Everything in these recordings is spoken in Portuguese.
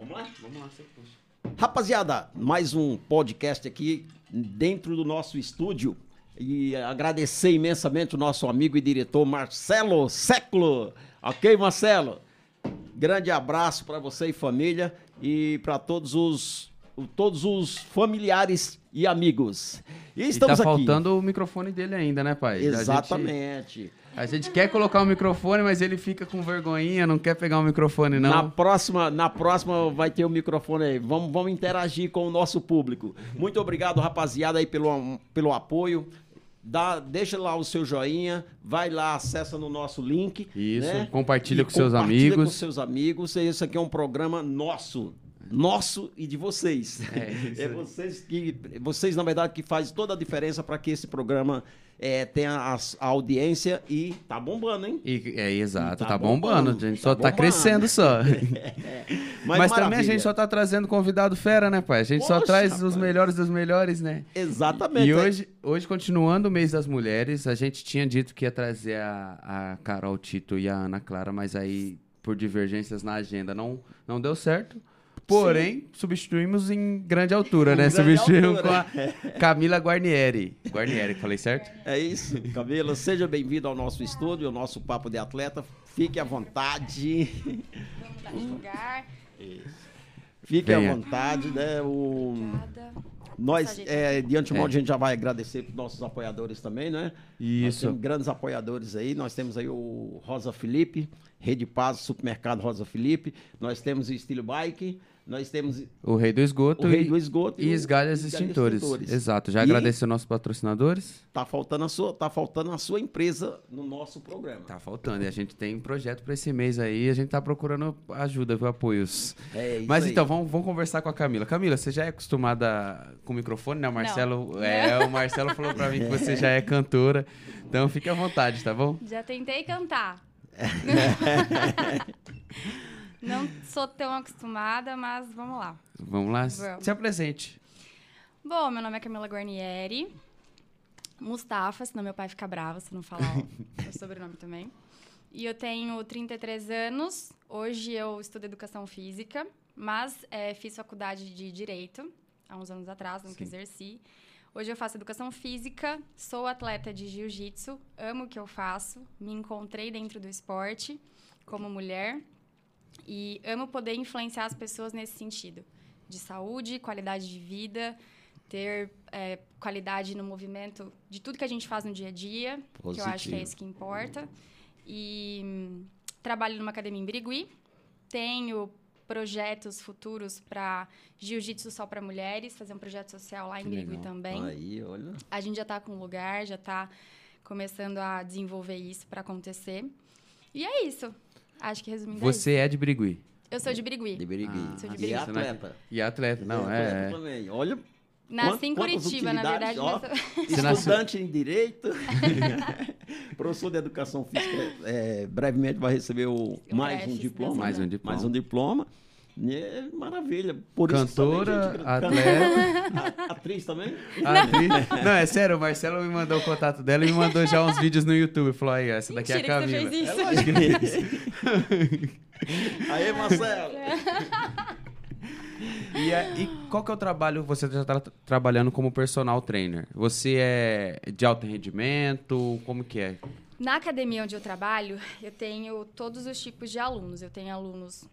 Vamos lá? Vamos lá, você puxa. Rapaziada, mais um podcast aqui dentro do nosso estúdio. E agradecer imensamente o nosso amigo e diretor Marcelo Século. Ok, Marcelo? Grande abraço para você e família e para todos os todos os familiares e amigos. E estamos e tá aqui. faltando o microfone dele ainda, né, pai? Exatamente. A gente, a gente quer colocar o microfone, mas ele fica com vergonhinha, não quer pegar o microfone, não. Na próxima, na próxima vai ter o microfone aí. Vamos, vamos interagir com o nosso público. Muito obrigado, rapaziada, aí pelo, pelo apoio. Dá, deixa lá o seu joinha, vai lá, acessa no nosso link. Isso, né? compartilha E com seus compartilha amigos. com seus amigos. Esse aqui é um programa nosso. Nosso e de vocês. É, É vocês que. Vocês, na verdade, que faz toda a diferença para que esse programa é, tenha a, a audiência e tá bombando, hein? E- é, exato, Tá tá, bombando. bombando, A gente tá só tá bombando. crescendo só. Mas, também a gente só tá trazendo convidado fera, né, pai? A gente só Poxa, traz rapaz. os melhores dos melhores, né? Exatamente. E hoje, hoje, continuando o mês das mulheres, a gente tinha dito que ia trazer a, a Carol Tito e a Ana Clara, mas aí, por divergências na agenda, não, não deu certo. Porém, substituímos em grande altura, Em né? grande Substituímos altura. com a Camila Guarnieri. Guarnieri, falei certo? É isso, Camila. Seja bem-vindo ao nosso estúdio, ao nosso Papo de Atleta. Fique à vontade. Vamos de lugar. Fique à Venha. vontade, né? O... Obrigada. Nós, é, de antemão, É. a gente já vai agradecer para nossos apoiadores também, né? Nós Isso. temos grandes apoiadores aí. Nós temos aí o Rosa Felipe, Rede Paz, Supermercado Rosa Felipe. Nós temos o Estilo Bike. Nós temos O Rei do Esgoto o Rei e, do Esgoto e o- Esgalhas e Extintores. Exato. Já E agradecer nossos patrocinadores. Tá faltando, a sua, tá faltando a sua empresa no nosso programa. Tá faltando. E a gente tem projeto para esse mês aí. A gente tá procurando ajuda, viu? Apoios. É isso Mas aí. então, vamos, vamos conversar com a Camila. Camila, você já é acostumada com o microfone, né? O Marcelo, é, o Marcelo falou pra mim que você já é cantora. Então fique à vontade, tá bom? Já tentei cantar. Não sou tão acostumada, mas vamos lá. Vamos lá? Vamos. Se apresente. Bom, meu nome é Camila Guarnieri. Mustafa, senão meu pai fica bravo se não falar o sobrenome também. E eu tenho 33 anos. Hoje eu estudo educação física, mas eh, fiz faculdade de direito há uns anos atrás, nunca Sim. exerci. Hoje eu faço educação física, sou atleta de jiu-jitsu, amo o que eu faço, me encontrei dentro do esporte como mulher e amo poder influenciar as pessoas nesse sentido de saúde, qualidade de vida, ter é, qualidade no movimento de tudo que a gente faz no dia a dia, que eu acho que é Positivo. isso que importa. E hum, trabalho numa academia em Birigui, tenho projetos futuros para jiu-jitsu só para mulheres, fazer um projeto social lá em Birigui também. Aí, olha. A gente já está com um lugar, já está começando a desenvolver isso para acontecer. E é isso. Acho que resumindo é Você é de Birigui. Eu sou de Birigui. De Birigui. Ah, sou de e Birigui. atleta. E atleta, não, E é. atleta é. também. Olha, Nasci em Curitiba, na verdade. ó. nasceu- estudante em Direito, professor de Educação Física, é, brevemente vai receber o, mais um diploma. Mais um diploma. Mais um diploma. É maravilha. Por isso Cantora, também, gente, atleta. Atriz também? Atriz. Não, é sério, o Marcelo me mandou o contato dela e me mandou já uns vídeos no YouTube. Falou aí, essa daqui é a Mentira que você Camila. fez isso. É lógico que é. Aê, Marcelo. E, é- e qual que é o trabalho? Você já está trabalhando como personal trainer. Você é de alto rendimento? Como que é? Na academia onde eu trabalho, eu tenho todos os tipos de alunos. Eu tenho alunos.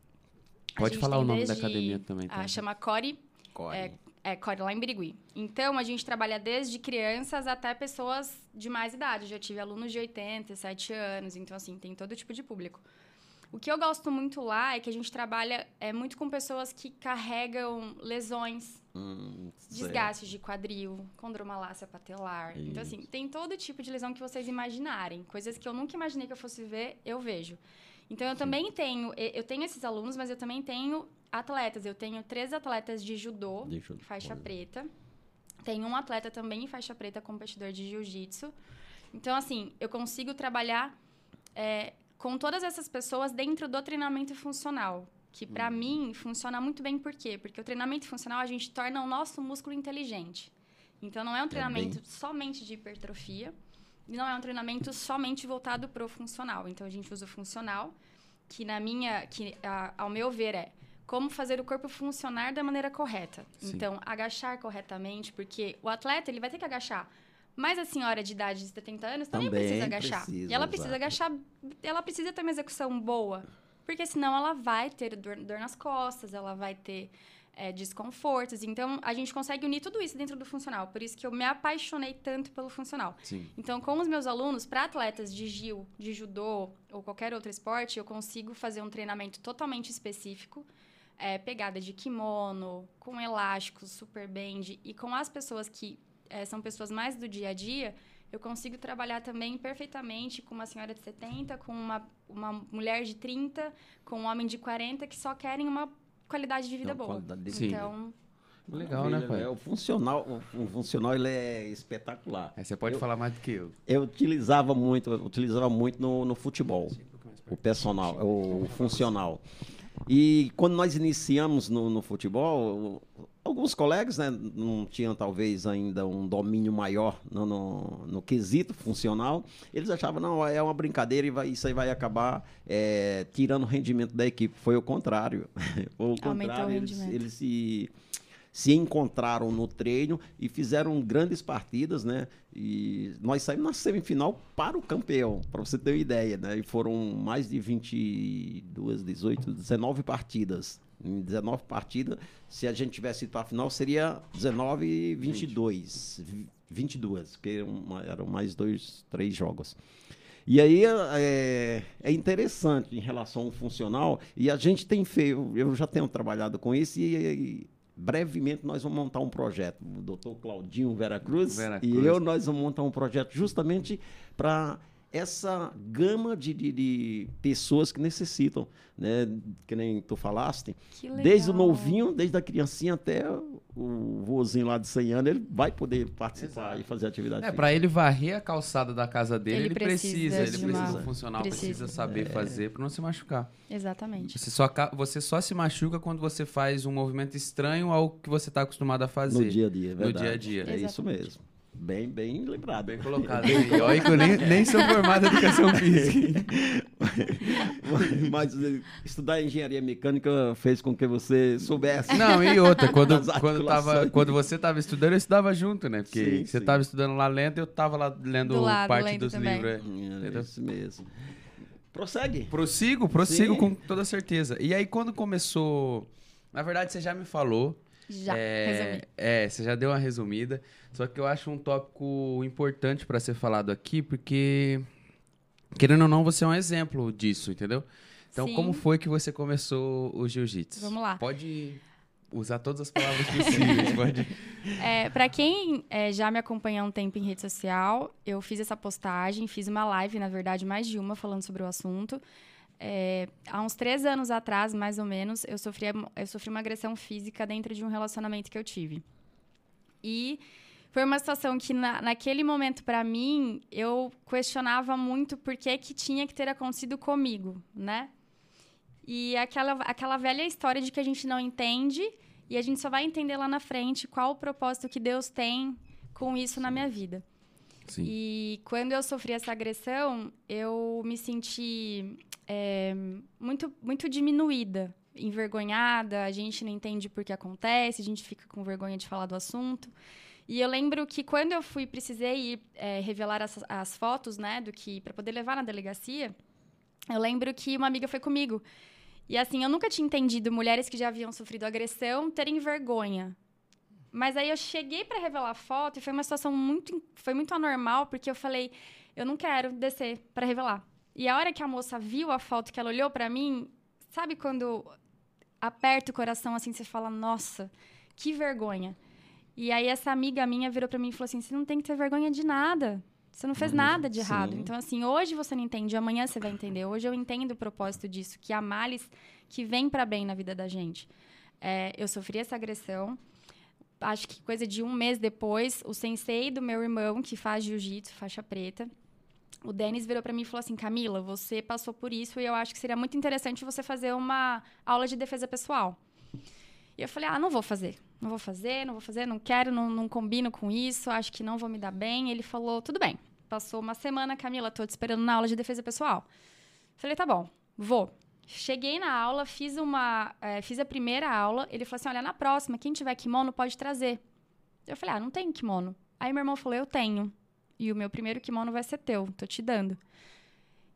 A Pode falar o nome da academia também, tá? Ah, chama Core, é, é Core lá em Birigui. Então, a gente trabalha desde crianças até pessoas de mais idade. Eu já tive alunos de 87 anos, então, assim, tem todo tipo de público. O que eu gosto muito lá é que a gente trabalha é, muito com pessoas que carregam lesões, Hum, desgastes de quadril, condromalácia patelar. Então, assim, tem todo tipo de lesão que vocês imaginarem. Coisas que eu nunca imaginei que eu fosse ver, eu vejo. Então, eu também tenho... Eu tenho esses alunos, mas eu também tenho atletas. Eu tenho três atletas de judô, eu- faixa olha. preta. Tenho um atleta também em faixa preta, competidor de jiu-jitsu. Então, assim, eu consigo trabalhar é, com todas essas pessoas dentro do treinamento funcional. Que, pra mim, funciona muito bem. Por quê? Porque o treinamento funcional, a gente torna o nosso músculo inteligente. Então, não é um treinamento somente de hipertrofia. E não é um treinamento somente voltado pro funcional. Então, a gente usa o funcional, que na minha... Que, a- ao meu ver, é como fazer o corpo funcionar da maneira correta. Sim. Então, agachar corretamente, porque o atleta ele vai ter que agachar. Mas a senhora de idade de 70 anos também, Também precisa agachar. precisa, e ela precisa exato. agachar, ela precisa ter uma execução boa. Porque senão ela vai ter dor, dor nas costas, ela vai ter é, desconfortos. Então, a gente consegue unir tudo isso dentro do funcional. Por isso que eu me apaixonei tanto pelo funcional. Sim. Então, com os meus alunos, para atletas de GIL, de judô ou qualquer outro esporte, eu consigo fazer um treinamento totalmente específico, é, pegada de kimono, com elásticos, super bend, e com as pessoas que é, são pessoas mais do dia a dia, eu consigo trabalhar também perfeitamente com uma senhora de 70, com uma, uma mulher de 30, com um homem de 40, que só querem uma qualidade de vida boa. qualidade de Sim. Então, Legal, né, pai? é, O funcional, o, funcional ele é espetacular. Aí você pode Eu- falar mais do que eu. Eu utilizava muito, eu utilizava muito no, no futebol, o personal, o, funcional. E quando nós iniciamos no, no futebol, alguns colegas né, não tinham talvez ainda um domínio maior no, no, no quesito funcional. Eles achavam, não, é uma brincadeira e vai- isso aí vai acabar é, tirando o rendimento da equipe. Foi o contrário. Foi o Aumentou o contrário, eles, eles se se encontraram no treino e fizeram grandes partidas, né? E nós saímos na semifinal para o campeão, para você ter uma ideia, né? E foram mais de 22, 18, 19 partidas. Em 19 partidas, se a gente tivesse ido para a final, seria 19 e 22. 22, porque eram, eram mais dois, três jogos. E aí é, é interessante em relação ao funcional, e a gente tem feito, eu já tenho trabalhado com isso, e, e brevemente nós vamos montar um projeto. O doutor Claudinho Vera Cruz, Vera e eu, nós vamos montar um projeto justamente para essa gama de, de, de pessoas que necessitam, né? Que nem tu falaste. que legal. Desde o novinho, desde a criancinha até o vozinho lá de 100 anos, ele vai poder participar Exato. e fazer atividade É, pra ele varrer a calçada da casa dele, ele, Ele precisa, precisa ele precisa uma- funcional, precisa, precisa. saber fazer pra não se machucar. Exatamente. Você só, você só se machuca quando você faz um movimento estranho ao que você tá acostumado a fazer. No dia a dia, é No verdade. dia a dia. É isso Exatamente. mesmo. Bem, bem lembrado. Bem colocado. aí. Olha que eu nem, nem sou formado em educação física. Mas eh, estudar engenharia mecânica fez com que você soubesse. Não, e outra, quando, quando, tava, quando você tava estudando, eu estudava junto, né? Porque Sim, você sim. tava estudando lá lendo, eu tava lá lendo Do lado, parte lendo dos também. livros. é. É Entendeu? isso mesmo. Prossegue. Prossigo, prossigo Sim. com toda certeza. E aí, quando começou. Na verdade, você já me falou. Já, é, resumi. é, você já deu uma resumida. Só que eu acho um tópico importante pra ser falado aqui, porque. Querendo ou não, você é um exemplo disso, entendeu? Então, Sim. como foi que você começou o jiu-jitsu? Vamos lá. Pode usar todas as palavras possíveis. pode. É, para quem é, já me acompanha há um tempo em rede social, eu fiz essa postagem, fiz uma live, na verdade, mais de uma, falando sobre o assunto. É, há uns três anos atrás, mais ou menos, eu sofri, eu sofri uma agressão física dentro de um relacionamento que eu tive. E foi uma situação que, na, naquele momento, para mim, eu questionava muito por que, que tinha que ter acontecido comigo, né? E aquela, aquela velha história de que a gente não entende e a gente só vai entender lá na frente qual o propósito que Deus tem com isso na minha vida. Sim. E quando eu sofri essa agressão, eu me senti é, muito, muito diminuída, envergonhada. A gente não entende por que acontece, a gente fica com vergonha de falar do assunto. E eu lembro que quando eu fui, precisei ir, é, revelar as, as fotos, né, do que para poder levar na delegacia. Eu lembro que uma amiga foi comigo. E assim, eu nunca tinha entendido mulheres que já haviam sofrido agressão terem vergonha. Mas aí eu cheguei para revelar a foto e foi uma situação muito foi muito anormal, porque eu falei, eu não quero descer para revelar. E a hora que a moça viu a foto, que ela olhou para mim, sabe quando aperta o coração assim, você fala, nossa, que vergonha. E aí essa amiga minha virou para mim e falou assim: "Você não tem que ter vergonha de nada. Você não fez nada de errado. sim. Então assim, hoje você não entende, amanhã você vai entender. Hoje eu entendo o propósito disso, que há males que vem para bem na vida da gente. É, eu sofri essa agressão. Acho que coisa de um mês depois, o sensei do meu irmão, que faz jiu-jitsu, faixa preta, o Denis virou para mim e falou assim: Camila, você passou por isso e eu acho que seria muito interessante você fazer uma aula de defesa pessoal. E eu falei: ah, não vou fazer. Não vou fazer, não vou fazer, não quero, não, não combino com isso, acho que não vou me dar bem. Ele falou: tudo bem. Passou uma semana, Camila, tô te esperando na aula de defesa pessoal. Falei: tá bom, vou. Cheguei na aula, fiz uma. eh, fiz a primeira aula. Ele falou assim: olha, na próxima, quem tiver kimono pode trazer. Eu falei, ah, não tenho kimono. Aí meu irmão falou, eu tenho. E o meu primeiro kimono vai ser teu, tô te dando.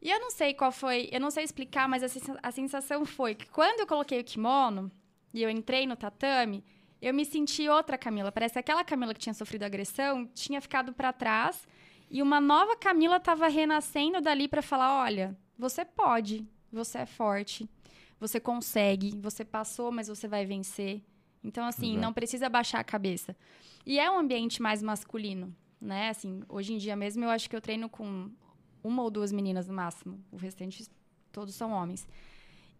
E eu não sei qual foi, eu não sei explicar, mas a sensação foi que quando eu coloquei o kimono e eu entrei no tatame, eu me senti outra Camila. Parece que aquela Camila que tinha sofrido agressão tinha ficado pra trás e uma nova Camila tava renascendo dali pra falar: olha, você pode, você é forte, você consegue, você passou, mas você vai vencer. Então, assim, Exato. não precisa baixar a cabeça. E é um ambiente mais masculino, né? Assim, hoje em dia mesmo eu acho que eu treino com uma ou duas meninas no máximo. O restante todos são homens.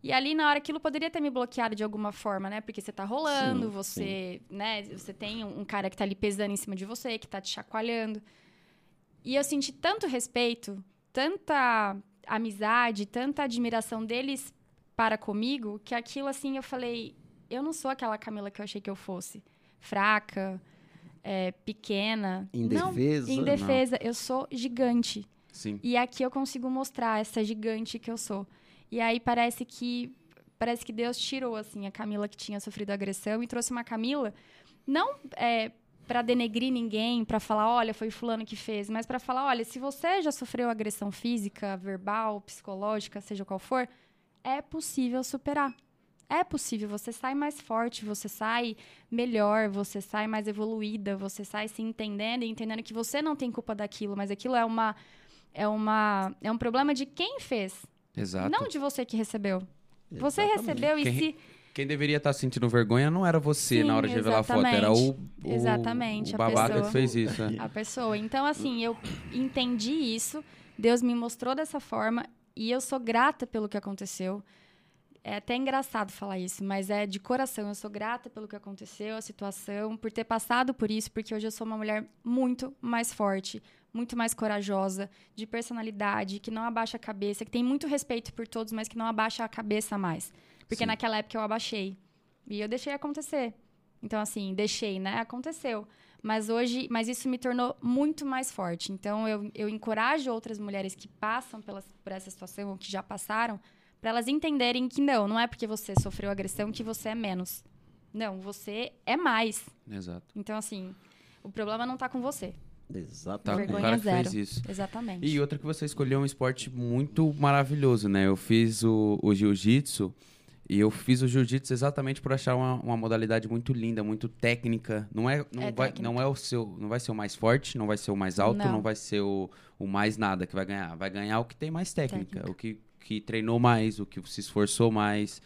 E ali na hora aquilo poderia ter me bloqueado de alguma forma, né? Porque você tá rolando, Sim, você, né, você tem um cara que tá ali pesando em cima de você, que tá te chacoalhando. E eu senti tanto respeito, tanta amizade, tanta admiração deles para comigo, que aquilo assim eu falei, eu não sou aquela Camila que eu achei que eu fosse. Fraca, é, pequena. Indefesa, Não, indefesa. Eu sou gigante. Sim. E aqui eu consigo mostrar essa gigante que eu sou. E aí parece que parece que Deus tirou assim a Camila que tinha sofrido agressão e trouxe uma Camila não é, para denegrir ninguém, para falar, olha, foi fulano que fez, mas para falar, olha, se você já sofreu agressão física, verbal, psicológica, seja qual for, é possível superar. É possível, você sai mais forte, você sai melhor, você sai mais evoluída, você sai se entendendo e entendendo que você não tem culpa daquilo, mas aquilo é uma é uma é um problema de quem fez, Exato. não de você que recebeu. Você Exatamente. recebeu e Quem- se Quem deveria estar sentindo vergonha não era você Sim, na hora de revelar a foto, era o, o, Exatamente, o a babaca pessoa. que fez isso. é. a pessoa. Então, assim, eu entendi isso, Deus me mostrou dessa forma e eu sou grata pelo que aconteceu. É até engraçado falar isso, mas é de coração. Eu sou grata pelo que aconteceu, a situação, por ter passado por isso, porque hoje eu sou uma mulher muito mais forte, muito mais corajosa, de personalidade, que não abaixa a cabeça, que tem muito respeito por todos, mas que não abaixa a cabeça mais. Porque Sim. naquela época eu abaixei. E eu deixei acontecer. Então, assim, deixei, né? Aconteceu. Mas hoje, mas isso me tornou muito mais forte. Então, eu, eu encorajo outras mulheres que passam pelas, por essa situação ou que já passaram, para elas entenderem que não, não é porque você sofreu agressão que você é menos. Não, você é mais. Exato. Então, assim, o problema não tá com você. Tá Exatamente. com o Vergonha cara que zero. fez isso. Exatamente. E outra que você escolheu um esporte muito maravilhoso, né? Eu fiz o, o jiu-jitsu e eu fiz o jiu-jitsu exatamente por achar uma, uma modalidade muito linda, muito técnica. Não é, não É vai, técnica. não é o seu, não vai ser o mais forte, não vai ser o mais alto, não, Não. vai ser o, o mais nada que vai ganhar. Vai ganhar o que tem mais técnica, Técnica. o que, que treinou mais, o que se esforçou mais.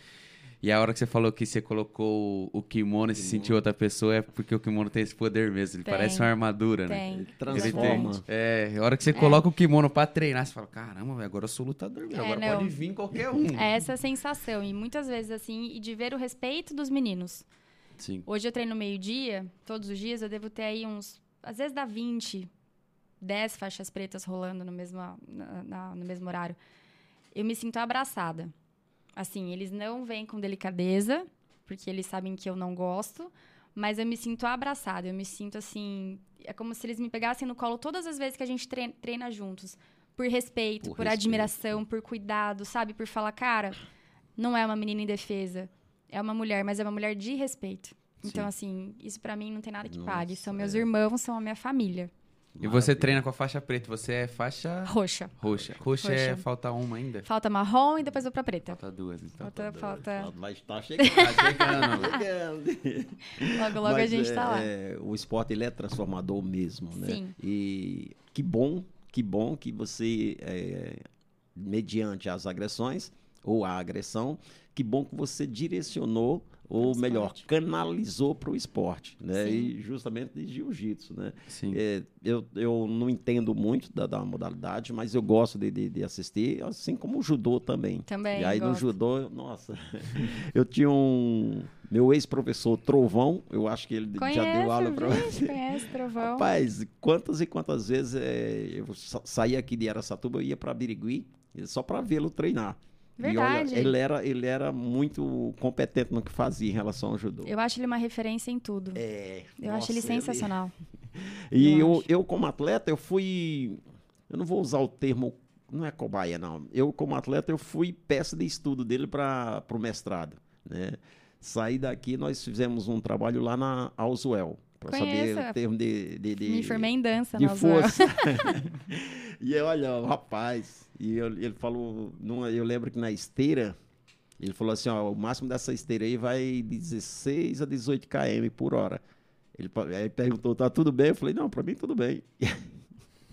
E a hora que você falou que você colocou o kimono e se sentiu outra pessoa é porque o kimono tem esse poder mesmo. Ele Tem. parece uma armadura, né? Tem. Ele Transforma. tem. É, a hora que você coloca o kimono pra treinar, você fala, caramba, agora eu sou lutador, É, agora não. pode vir qualquer um. É essa sensação. E muitas vezes, assim, e de ver o respeito dos meninos. Sim. Hoje eu treino meio-dia, todos os dias, eu devo ter aí uns. Às vezes dá 20, 10 faixas pretas rolando no mesmo, na- na- no mesmo horário. Eu me sinto abraçada. Assim, eles não vêm com delicadeza, porque eles sabem que eu não gosto, mas eu me sinto abraçada. Eu me sinto assim. É como se eles me pegassem no colo todas as vezes que a gente treina, treina juntos. Por respeito, Por por, respeito. admiração, por cuidado, sabe? Por falar, cara, não é uma menina indefesa. É uma mulher, mas é uma mulher de respeito. Então, Sim. assim, isso pra mim não tem nada que Nossa, pague. São meus é. irmãos, são a minha família. E você treina com a faixa preta, você é faixa Roxa. roxa. Roxa, é Roxa. falta uma ainda? Falta marrom e depois vou pra preta. Falta duas, então. Falta, falta. Vai estar chegando. Tá chegando. chegando. Logo, logo a Mas, gente é, tá lá. é, o esporte ele é transformador mesmo, né? Sim. E que bom, que bom que você, é, mediante as agressões ou a agressão, que bom que você direcionou ou Pro melhor esporte. canalizou para o esporte, né? Sim. E justamente de jiu-jitsu, né? Sim. É, eu, eu não entendo muito da, da modalidade, mas eu gosto de, de, de assistir, assim como o judô também. Também, E aí no gosto. judô, nossa, eu tinha um meu ex-professor Trovão, eu acho que ele Conheço, já deu aula para vixe, conhece, Trovão. Rapaz, quantas e quantas vezes é, eu sa saía aqui de Araçatuba, eu ia para Birigui só para vê-lo treinar. Verdade. Olha, ele era, ele era muito competente no que fazia em relação ao judô. Eu acho ele uma referência em tudo. É, Eu acho ele nossa, sensacional. E Eu eu, eu, como atleta, eu fui. Eu não vou usar o termo não é cobaia, não. Eu, como atleta, eu fui peça de estudo dele para o mestrado, né? Saí daqui, nós fizemos um trabalho lá na Auswell, para saber o termo de, de, de, Me formei em dança, de força. e olha, o rapaz, e eu, ele falou, numa, eu lembro que na esteira, ele falou assim, ó, o máximo dessa esteira aí vai de 16 a 18 km por hora. Ele aí perguntou, tá tudo bem? Eu falei, não, para mim tudo bem.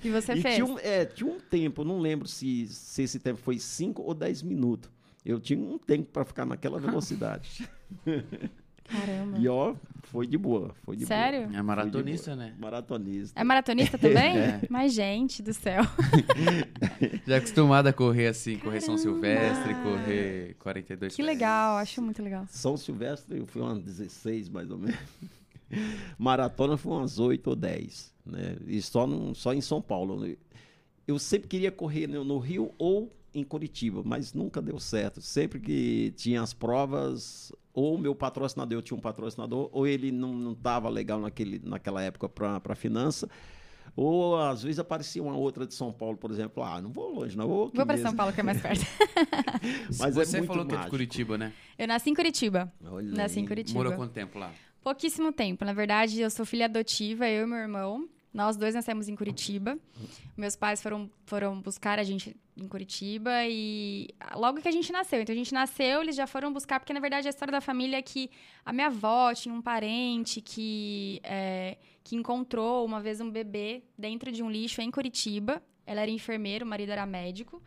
E você e fez? Tinha um, é, tinha um tempo, não lembro se, se esse tempo foi 5 ou 10 minutos. Eu tinha um tempo para ficar naquela velocidade. Caramba. E ó, foi de boa. Foi de Sério? Boa. É maratonista, boa. né? Maratonista. É maratonista também? É. Mas, gente do céu. Já acostumado a correr assim, correr São Silvestre, correr 42 Que legal, acho muito legal. São Silvestre eu fui umas 16, mais ou menos. Maratona foi umas 8 ou 10. Né? E só, no, só em São Paulo. Eu sempre queria correr no, no Rio ou em Curitiba, mas nunca deu certo. Sempre que tinha as provas, ou meu patrocinador, eu tinha um patrocinador, ou ele não estava legal naquele, naquela época para a finança, ou às vezes aparecia uma outra de São Paulo, por exemplo. Ah, não vou longe, não vou. Vou para São Paulo, que é mais perto. mas Você é muito falou que é de mágico. Curitiba, né? Eu nasci em Curitiba. Olha Nasci em aí. Curitiba. Morou quanto tempo lá? Pouquíssimo tempo. Na verdade, eu sou filha adotiva, eu e meu irmão. Nós dois nascemos em Curitiba. Meus pais foram, foram buscar a gente em Curitiba e logo que a gente nasceu. Então a gente nasceu, eles já foram buscar, porque na verdade a história da família é que a minha avó tinha um parente que, é, que encontrou uma vez um bebê dentro de um lixo em Curitiba. Ela era enfermeira, o marido era médico.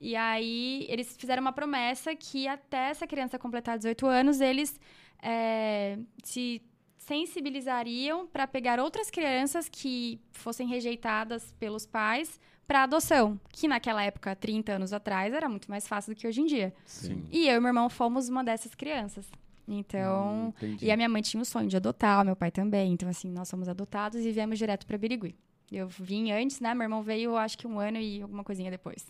E aí eles fizeram uma promessa que até essa criança completar 18 anos, eles é, se sensibilizariam para pegar outras crianças que fossem rejeitadas pelos pais para adoção, que naquela época, 30 anos atrás, era muito mais fácil do que hoje em dia. Sim. E eu e meu irmão fomos uma dessas crianças. Então, Hum, e a minha mãe tinha o sonho de adotar, o meu pai também. Então, assim, nós somos adotados e viemos direto para Birigui. Eu vim antes, né? Meu irmão veio, acho que um ano e alguma coisinha depois.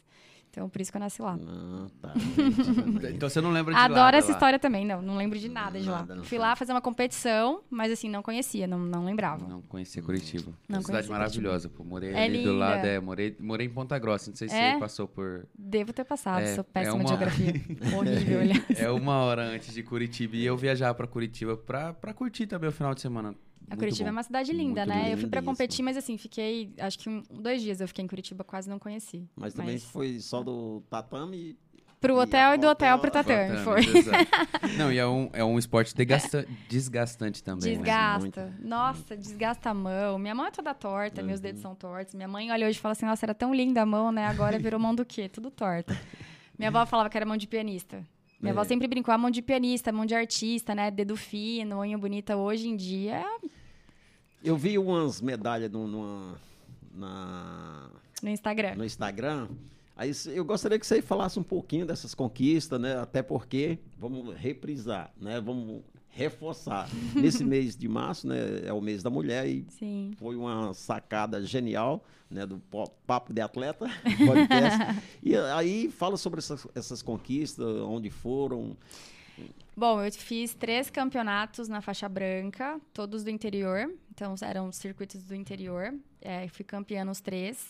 Então, por isso que eu nasci lá. Ah, tá. Então você não lembra de Adoro nada essa lá. história também. Não, não lembro de nada de lá. Nada, Fui sei. lá fazer uma competição, mas assim, não conhecia, não, não lembrava. Não conhecia Curitiba. Não Uma cidade maravilhosa, pô. Morei É ali do linda. lado, é, morei, morei em Ponta Grossa. Não sei se É? você passou por. Devo ter passado, É, sou é péssima uma- de geografia. Horrível, aliás. É uma hora antes de Curitiba. E eu viajava pra Curitiba pra, pra curtir também o final de semana. A Curitiba bom. é uma cidade linda, Muito né? Eu fui pra Lindíssima. competir, mas assim, fiquei, acho que um, dois dias eu fiquei em Curitiba, quase não conheci. Mas também foi só do tatame. Pro E hotel a e do hotel pro hotel- tatame, foi. Tatame, exato. Não, e é um, é um esporte desgasta- desgastante também. né? Desgasta. Nossa, desgasta a mão. Minha mão é toda torta, meus Uhum. dedos são tortos. Minha mãe olha hoje e fala assim: nossa, era tão linda a mão, né? Agora virou mão do quê? Tudo torta. Minha avó falava que era mão de pianista. Minha avó É. sempre brincou, a mão de pianista, mão de artista, né? Dedo fino, unha bonita. Hoje em dia, Eu vi umas medalhas no, numa- na, no Instagram. no Instagram. Aí eu gostaria que você falasse um pouquinho dessas conquistas, né? Até porque vamos reprisar, né? Vamos reforçar. Nesse mês de março, né? É o mês da mulher e Sim. foi uma sacada genial, né? Do Po- Papo de Atleta podcast. e aí fala sobre essas, essas conquistas, onde foram. Bom, eu fiz três campeonatos na faixa branca, todos do interior. Então, eram circuitos do interior. É, fui campeã nos três.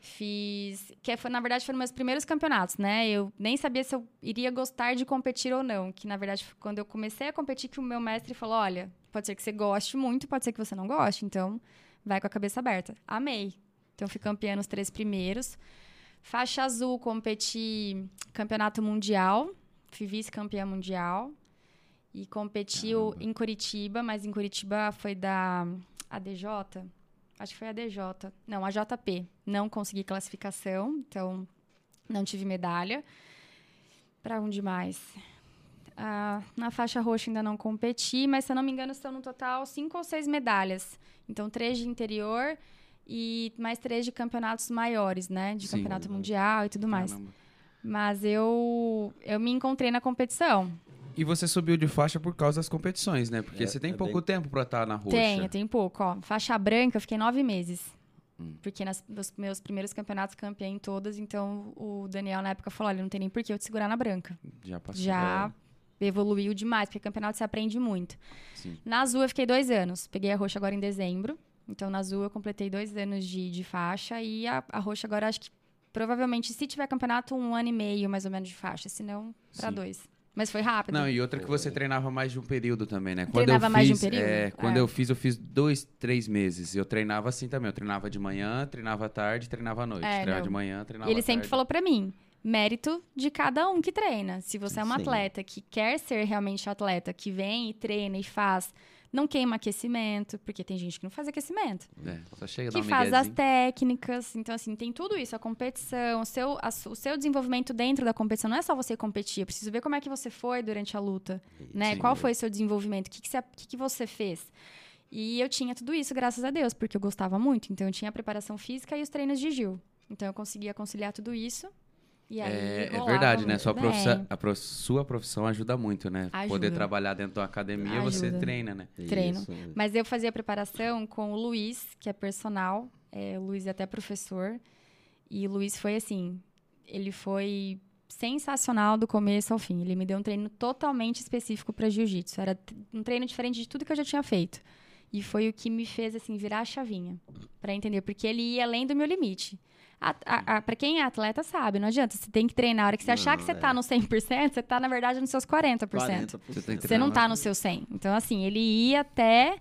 Fiz. Que foi, na verdade, foram meus primeiros campeonatos, né? Eu nem sabia se eu iria gostar de competir ou não. Que, na verdade, quando eu comecei a competir, que o meu mestre falou: olha, pode ser que você goste muito, pode ser que você não goste. Então, vai com a cabeça aberta. Amei. Então, fui campeã nos três primeiros. Faixa azul, competi campeonato mundial. Fui vice-campeã mundial. E competiu em Curitiba, mas em Curitiba foi da ADJ. Acho que foi a ADJ. Não, a JP. Não consegui classificação, então não tive medalha. Para onde mais? Ah, na faixa roxa ainda não competi, mas se eu não me engano, são no total cinco ou seis medalhas. Então, três de interior e mais três de campeonatos maiores, né? De Sim. campeonato mundial e tudo mais. Caramba. Mas eu, eu me encontrei na competição. E você subiu de faixa por causa das competições, né? Porque É, você tem é pouco bem- tempo pra estar na roxa. Tenho, tem pouco. Ó. Faixa branca, eu fiquei nove meses. Hum. Porque nas, nos meus primeiros campeonatos campeei em todas, então o Daniel na época falou: olha, não tem nem por que eu te segurar na branca. Já passou. Já evoluiu demais, porque campeonato você aprende muito. Sim. Na azul eu fiquei dois anos. Peguei a roxa agora em dezembro. Então na azul eu completei dois anos de, de faixa e a, a roxa agora acho que provavelmente, se tiver campeonato, um ano e meio mais ou menos de faixa, se não, pra Sim. dois. Mas foi rápido. Não, e outra que você treinava mais de um período também, né? Quando Treinava eu mais de um fiz, período? É, quando É. eu fiz, eu fiz dois, três meses. Eu treinava assim também. Eu treinava de manhã, treinava à tarde, treinava à noite. É, treinava não. de manhã, treinava E ele à sempre tarde. falou pra mim, mérito de cada um que treina. Se você é um Sim. atleta que quer ser realmente atleta, que vem e treina e faz, não queima aquecimento, porque tem gente que não faz aquecimento. É, só chega que um faz as técnicas. Então, assim, tem tudo isso, a competição, o seu, a o seu desenvolvimento dentro da competição. Não é só você competir, eu preciso ver como é que você foi durante a luta, né? Sim. Qual foi o seu desenvolvimento, o que, que, você, que, que você fez. E eu tinha tudo isso, graças a Deus, porque eu gostava muito. Então, eu tinha a preparação física e os treinos de Gil. Então, eu conseguia conciliar tudo isso. E aí, É, é verdade, né? Sua, profissão, a prof- sua profissão ajuda muito, né? Poder Ajuda. trabalhar dentro da academia, você Ajuda. treina, né? treino. Isso. Mas eu fazia preparação com o Luiz, que é personal. É, o Luiz é até professor. E o Luiz foi assim, ele foi sensacional do começo ao fim. Ele me deu um treino totalmente específico para jiu-jitsu. Era um treino diferente de tudo que eu já tinha feito. E foi o que me fez assim virar a chavinha, para entender, porque ele ia além do meu limite. Para quem é atleta sabe, não adianta, você tem que treinar. A hora que você achar Não, que você é. tá no 100%, você tá na verdade nos seus 40%. 40%. Você tem que Você não treinar. tá no seu 100. Então, assim, ele ia até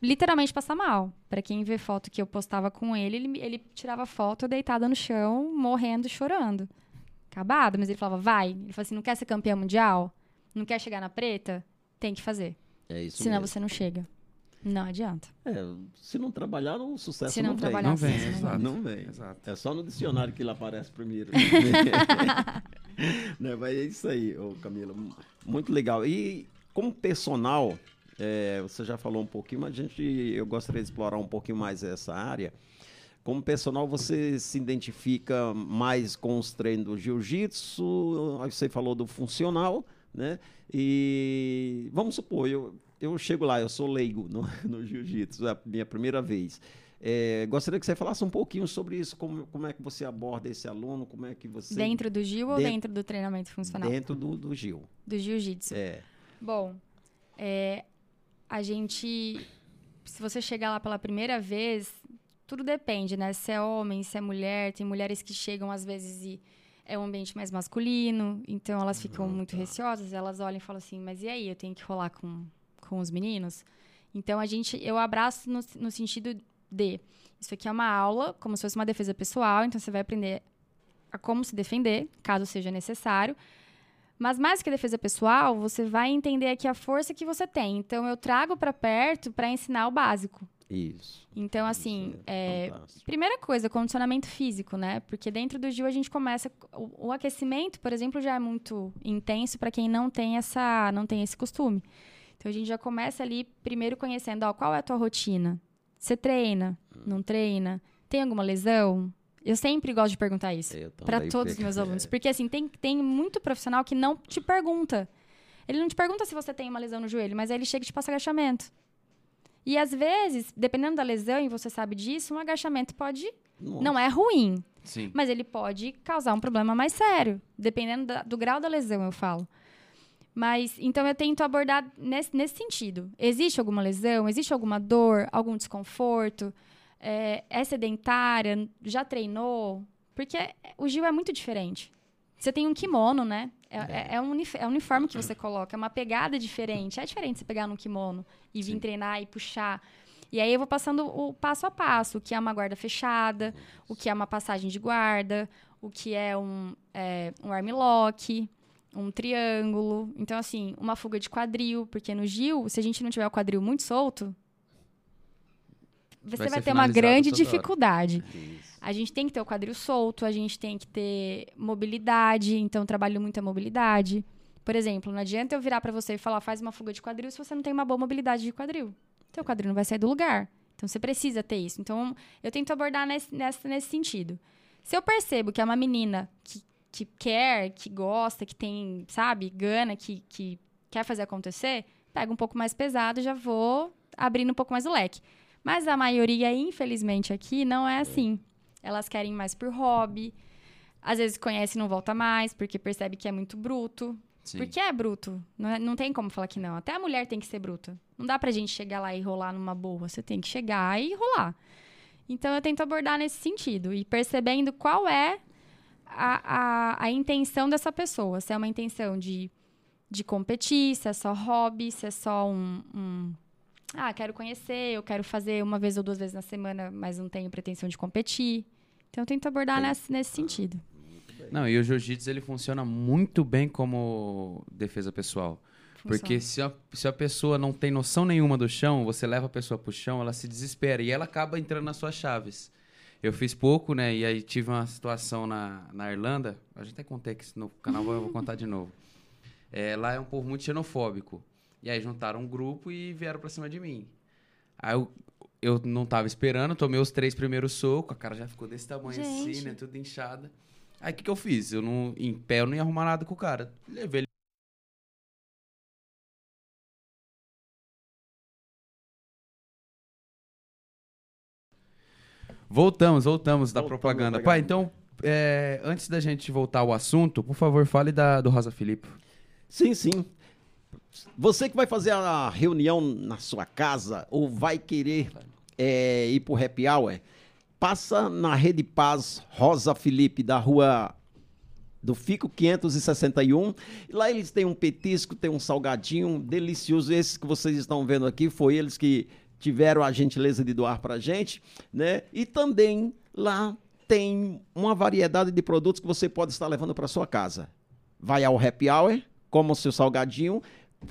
literalmente passar mal. Pra quem vê foto que eu postava com ele, ele, ele tirava foto deitada no chão, morrendo, chorando. Acabado. Mas ele falava, vai. Ele falou assim, não quer ser campeão mundial? Não quer chegar na preta? Tem que fazer. É isso Senão mesmo. você não chega. Não adianta. É, se não trabalhar, o sucesso Se não não, trabalhar, Não vem, Sim, exato. Não vem. Exato. É só no dicionário que ele aparece primeiro. né, mas é isso aí, ô Camila. Muito legal. E como personal, é, você já falou um pouquinho, mas a gente, eu gostaria de explorar um pouquinho mais essa área. Como personal, você se identifica mais com os treinos do jiu-jitsu, aí você falou do funcional, né? E vamos supor, eu, eu chego lá, eu sou leigo no, no jiu-jitsu, é a minha primeira vez. É, gostaria que você falasse um pouquinho sobre isso, como, como é que você aborda esse aluno, como é que você... Dentro do Gil ou Dentro- dentro do treinamento funcional? Dentro do, do Gil. Do jiu-jitsu. É. Bom, é, a gente. Se você chegar lá pela primeira vez, tudo depende, né? Se é homem, se é mulher. Tem mulheres que chegam às vezes e é um ambiente mais masculino, então elas ficam muito receosas. Elas olham e falam assim: Mas e aí, eu tenho que rolar com, com os meninos? Então a gente, eu abraço no, no sentido de isso aqui é uma aula, como se fosse uma defesa pessoal, então você vai aprender a como se defender, caso seja necessário. Mas mais que a defesa pessoal, você vai entender aqui a força que você tem. Então eu trago para perto para ensinar o básico. Isso. Então assim, Isso é, fantástico. primeira coisa, condicionamento físico, né? Porque dentro do Gil a gente começa o, o aquecimento, por exemplo, já é muito intenso para quem não tem essa não tem esse costume. Então a gente já começa ali primeiro conhecendo, ó, qual é a tua rotina? Você treina? Não treina? Tem alguma lesão? Eu sempre gosto de perguntar isso Eu para todos os meus é. alunos, porque assim, tem tem muito profissional que não te pergunta. Ele não te pergunta se você tem uma lesão no joelho, mas aí ele chega e te passa agachamento. E às vezes, dependendo da lesão, e você sabe disso, um agachamento pode Nossa. não é ruim, Sim. mas ele pode causar um problema mais sério, dependendo da- do grau da lesão, eu falo. Mas, então eu tento abordar nesse, nesse sentido. Existe alguma lesão? Existe alguma dor? Algum desconforto? É, é sedentária? Já treinou? Porque o Gil é muito diferente. Você tem um kimono, né? É, é- é um, unif- é um uniforme que você coloca, é uma pegada diferente. É diferente você pegar num kimono e vir Sim. treinar e puxar. E aí eu vou passando o passo a passo, o que é uma guarda fechada, o que é uma passagem de guarda, o que é um, é, um armlock, um triângulo. Então, assim, uma fuga de quadril, porque no Gil, se a gente não tiver o quadril muito solto, você Vai vai, ter uma grande dificuldade. A gente tem que ter o quadril solto, a gente tem que ter mobilidade, então eu trabalho muito a mobilidade. Por exemplo, não adianta eu virar pra você e falar, faz uma fuga de quadril se você não tem uma boa mobilidade de quadril. Teu quadril não vai sair do lugar. Então você precisa ter isso. Então eu tento abordar nesse, nessa- nesse sentido. Se eu percebo que é uma menina que, que quer, que gosta, que tem, sabe, gana, que, que quer fazer acontecer, pego um pouco mais pesado e já vou abrindo um pouco mais o leque. Mas a maioria, infelizmente, aqui não é assim. Elas querem mais por hobby. Às vezes conhece e não volta mais, porque percebe que é muito bruto. Sim. Porque é bruto. Não, é- não tem como falar que não. Até a mulher tem que ser bruta. Não dá pra gente chegar lá e rolar numa boa. Você tem que chegar e rolar. Então eu tento abordar nesse sentido. E percebendo qual é a, a, a intenção dessa pessoa. Se é uma intenção de, de competir, se é só hobby, se é só um, um ah, quero conhecer, eu quero fazer uma vez ou duas vezes na semana, mas não tenho pretensão de competir. Então eu tento abordar nesse, nesse sentido. Não, e o jiu-jitsu ele funciona muito bem como defesa pessoal. Funciona. Porque se a, se a pessoa não tem noção nenhuma do chão, você leva a pessoa pro chão, ela se desespera e ela acaba entrando nas suas chaves. Eu fiz pouco, né? E aí tive uma situação na, na Irlanda. A gente até contei aqui no canal, eu vou contar de novo. É, lá é um povo muito xenofóbico. E aí juntaram um grupo e vieram pra cima de mim. Aí eu, eu não tava esperando, tomei os três primeiros socos, a cara já ficou desse tamanho assim, Gente. né? Tudo inchada. Aí o que, que eu fiz? Eu não, em pé eu não ia arrumar nada com o cara. Levei ele. Voltamos, voltamos da Voltamos propaganda. da Pai, então, é, antes da gente voltar ao assunto, por favor, fale da, do Rosa Filipe. Sim, sim. Você que vai fazer a reunião na sua casa ou vai querer é, ir pro happy hour, passa na Rede Paz Rosa Felipe, da rua do Fico 561. Lá eles têm um petisco, tem um salgadinho delicioso. Esses que vocês estão vendo aqui, foi eles que tiveram a gentileza de doar pra gente, né? E também lá tem uma variedade de produtos que você pode estar levando para sua casa. Vai ao happy hour, coma o seu salgadinho,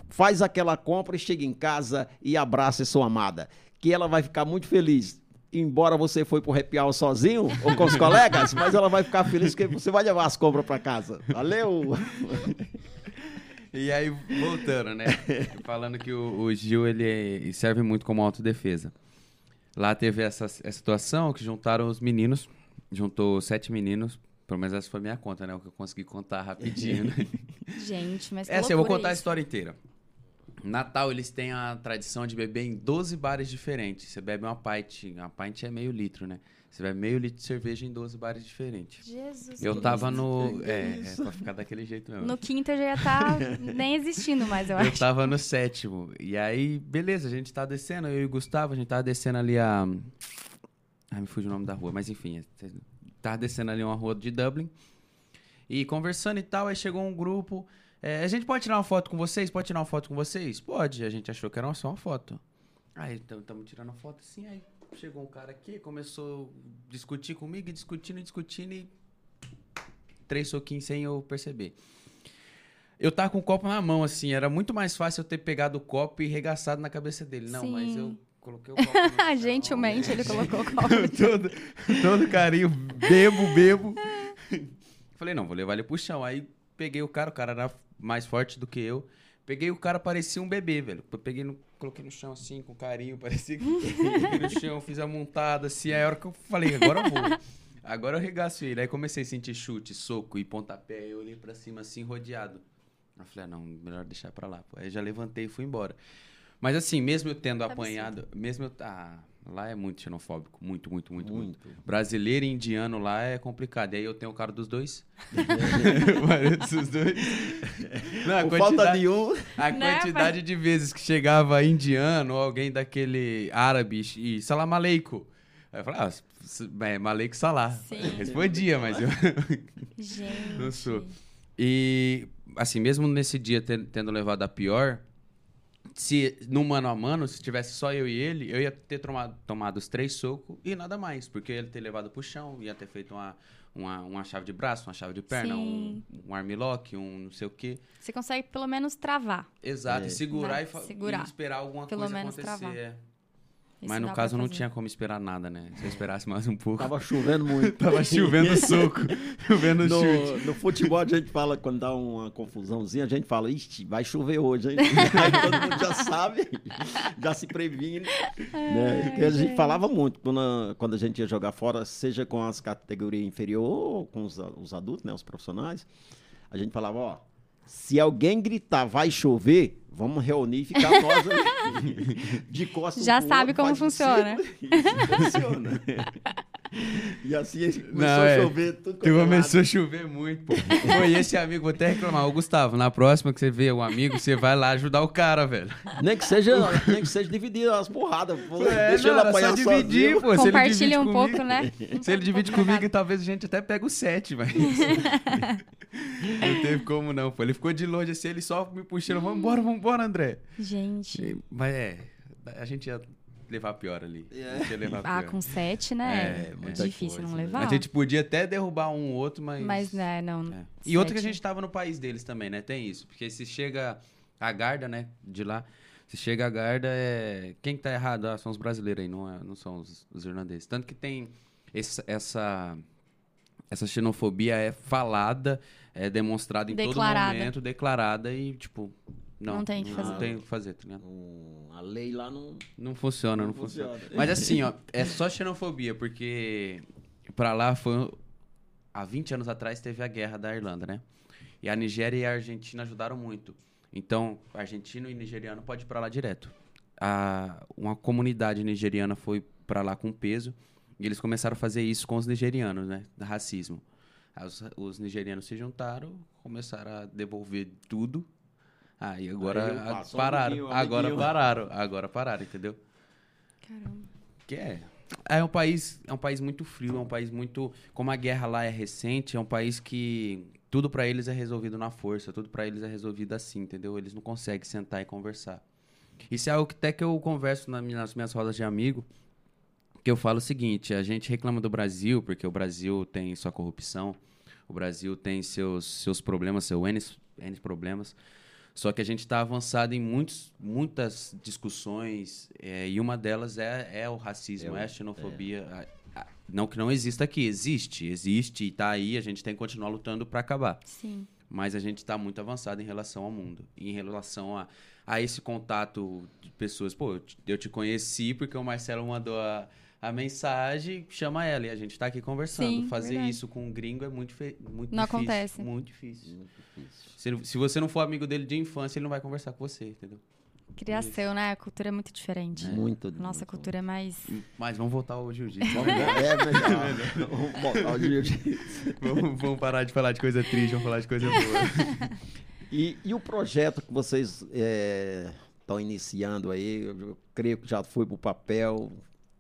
faz aquela compra e chega em casa e abraça sua amada, que ela vai ficar muito feliz. Embora você foi pro happy hour sozinho ou com os colegas, mas ela vai ficar feliz porque você vai levar as compras para casa. Valeu! E aí, voltando, né? Falando que o, o Gil, ele serve muito como autodefesa. Lá teve essa, essa situação que juntaram os meninos, juntou sete meninos, pelo menos essa foi a minha conta, né? O que eu consegui contar rapidinho, né? Gente, mas que É assim, eu vou contar a isso. história inteira. Natal, eles têm a tradição de beber em 12 bares diferentes. Você bebe uma pint, uma pint é meio litro, né? Você bebe meio litro de cerveja em 12 bares diferentes. Jesus Eu tava no... É, é pra ficar daquele jeito mesmo. No quinto eu já ia estar nem existindo mais, eu Eu acho. tava no sétimo. E aí, beleza, a gente tá descendo, eu e o Gustavo, a gente tava descendo ali a. Ai, me fugiu o nome da rua, mas enfim, é- tava descendo ali uma rua de Dublin. E conversando e tal, aí chegou um grupo. é, a gente pode tirar uma foto com vocês? Pode tirar uma foto com vocês? Pode. A gente achou que era só uma foto. Aí estamos tirando a foto assim, aí chegou um cara aqui, começou a discutir comigo, discutindo, discutindo, e três soquinhos sem eu perceber. Eu tava com o copo na mão, assim, era muito mais fácil eu ter pegado o copo e regaçado na cabeça dele. Não, mas Sim. eu coloquei o copo Gentilmente ele colocou o copo. todo, todo carinho, bebo, bebo. Falei, não, vou levar ele pro chão. Aí peguei o cara, o cara era mais forte do que eu. Peguei o cara, parecia um bebê, velho. Eu peguei no, coloquei no chão assim, com carinho, parecia que peguei no chão, fiz a montada assim. Aí a hora que eu falei, agora eu vou. Agora eu regaço ele. Aí comecei a sentir chute, soco e pontapé. Eu olhei pra cima assim, rodeado. Eu falei, ah, não, melhor deixar pra lá. Pô. Aí já levantei e fui embora. Mas assim, mesmo eu tendo Absurdo. apanhado, mesmo eu. Ah, lá é muito xenofóbico. Muito, muito, muito, muito. Brasileiro e indiano lá é complicado. E aí eu tenho o cara dos dois. Os dois. Não, falta quantidade- de um, a Né, quantidade de vezes que chegava indiano ou alguém daquele árabe e salam aleikum. Aí eu falava, ah, é, maleico. Sim. Respondia, mas eu Gente. não sou. E, assim, mesmo nesse dia ten- tendo levado a pior, se no mano a mano, se tivesse só eu e ele, eu ia ter tomado, tomado os três socos e nada mais. Porque eu ia ter levado pro chão, ia ter feito uma, uma, uma chave de braço, uma chave de perna, um, Sim. um armlock, um não sei o quê. Você consegue pelo menos travar. Exato, É. e segurar, Né? e, Segurar. e esperar alguma Pelo coisa menos acontecer. travar. é. Mas no caso não tinha como esperar nada, né? Se eu esperasse mais um pouco. tava chovendo muito. Tava chovendo soco, chovendo chute. No, no futebol a gente fala, quando dá uma confusãozinha, a gente fala, ixi, vai chover hoje, hein? Aí todo mundo já sabe, já se previne. né? Porque a gente falava muito quando a, quando a gente ia jogar fora, seja com as categorias inferiores ou com os, os adultos, né, os profissionais. A gente falava, ó, se alguém gritar vai chover, vamos reunir e ficar nós ali, de costas Já sabe como funciona. Isso funciona. E assim começou Não, a é. chover tudo Tu é começou lado. a chover muito, pô. Pô, e esse amigo, vou até reclamar. Ô, Gustavo, na próxima que você vê um amigo, você vai lá ajudar o cara, velho. Nem que seja, nem que seja dividir as porradas. pô. É, Deixa não, ele apanhar só dividir, sozinho. pô. Se ele Compartilha divide um comigo- pouco, né? Se ele divide comigo, talvez a gente até pega o 7, mas. não teve como não, pô. Ele ficou de longe assim, ele só me puxando. Vambora, vambora, André. Gente. Mas é, a gente ia levar pior ali. Gente ia levar Ah, pior. com sete, né? É, É, difícil coisa, não né? levar. A gente podia até derrubar um ou outro, mas. Mas, né, não. É. E outra que a gente tava no país deles também, né? Tem isso. Porque se chega a guarda, né? De lá. Se chega a guarda, é. Quem que tá errado? Ah, são os brasileiros aí, não, é- não são os, os irlandeses. Tanto que tem esse- essa. Essa xenofobia é falada, é demonstrada em Declarada. todo momento, declarada e, tipo. Não, Não tem o que Não fazer. tem o que fazer, tá ligado? Hum, A lei lá não, Não funciona, não, não funciona. funciona. Mas assim, ó, é só xenofobia, porque pra lá foi. Há 20 anos atrás teve a guerra da Irlanda, né? E a Nigéria e a Argentina ajudaram muito. Então, argentino e nigeriano pode ir pra lá direto. A, uma comunidade nigeriana foi pra lá com peso e eles começaram a fazer isso com os nigerianos, né? Racismo. Os, os nigerianos se juntaram, começaram a devolver tudo. Aí agora Aí passo, pararam. amiguinho, Agora amiguinho. pararam. Agora pararam, entendeu? Caramba. Que é. É um país, é um país muito frio, é um país muito, como a guerra lá é recente, é um país que tudo pra eles é resolvido na força, tudo pra eles é resolvido assim, entendeu? Eles não conseguem sentar e conversar. Isso é algo que até que eu converso na minha- nas minhas rodas de amigo, que eu falo o seguinte, a gente reclama do Brasil, porque o Brasil tem sua corrupção, o Brasil tem seus, seus problemas, seus N, N problemas, só que a gente está avançado em muitos, muitas discussões, é, e uma delas é, é o racismo, é, a xenofobia. A- a- não que não exista aqui, existe, existe e está aí, a gente tem que continuar lutando para acabar. Sim. Mas a gente está muito avançado em relação ao mundo, e em relação a, a esse contato de pessoas. Pô, eu te, eu te conheci porque o Marcelo mandou a, a mensagem, chama ela, e a gente está aqui conversando. Sim, Fazer verdade. isso com um gringo é muito, fe- muito Não difícil. acontece. Muito difícil. Muito difícil. Se, se você não for amigo dele de infância, ele não vai conversar com você, entendeu? Criação, né? A cultura é muito diferente. Muito. A Nossa muito. cultura é mais. Mas vamos voltar ao jiu-jitsu. Vamos, é. Vamos botar o jiu-jitsu. vamos, vamos parar de falar de coisa triste, vamos falar de coisa boa. E, e o projeto que vocês estão iniciando aí, eu, eu creio que já foi para o papel.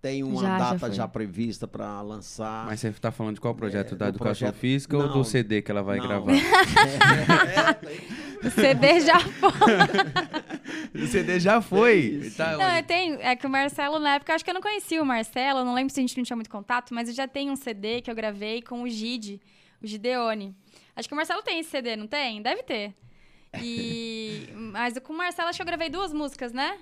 Tem uma Já, já data foi. já, prevista para lançar. Mas você tá falando de qual projeto? É, da educação projeto- física ou Não. do CD que ela vai Não. gravar? O CD já foi. O CD já foi. isso. Tá, Não, eu tenho. É que o Marcelo, na época, eu acho que eu não conhecia o Marcelo, não lembro se a gente não tinha muito contato, mas eu já tenho um CD que eu gravei com o Gide, o Gideone. Acho que o Marcelo tem esse CD, não tem? Deve ter. E. Mas com o Marcelo, acho que eu gravei duas músicas, né?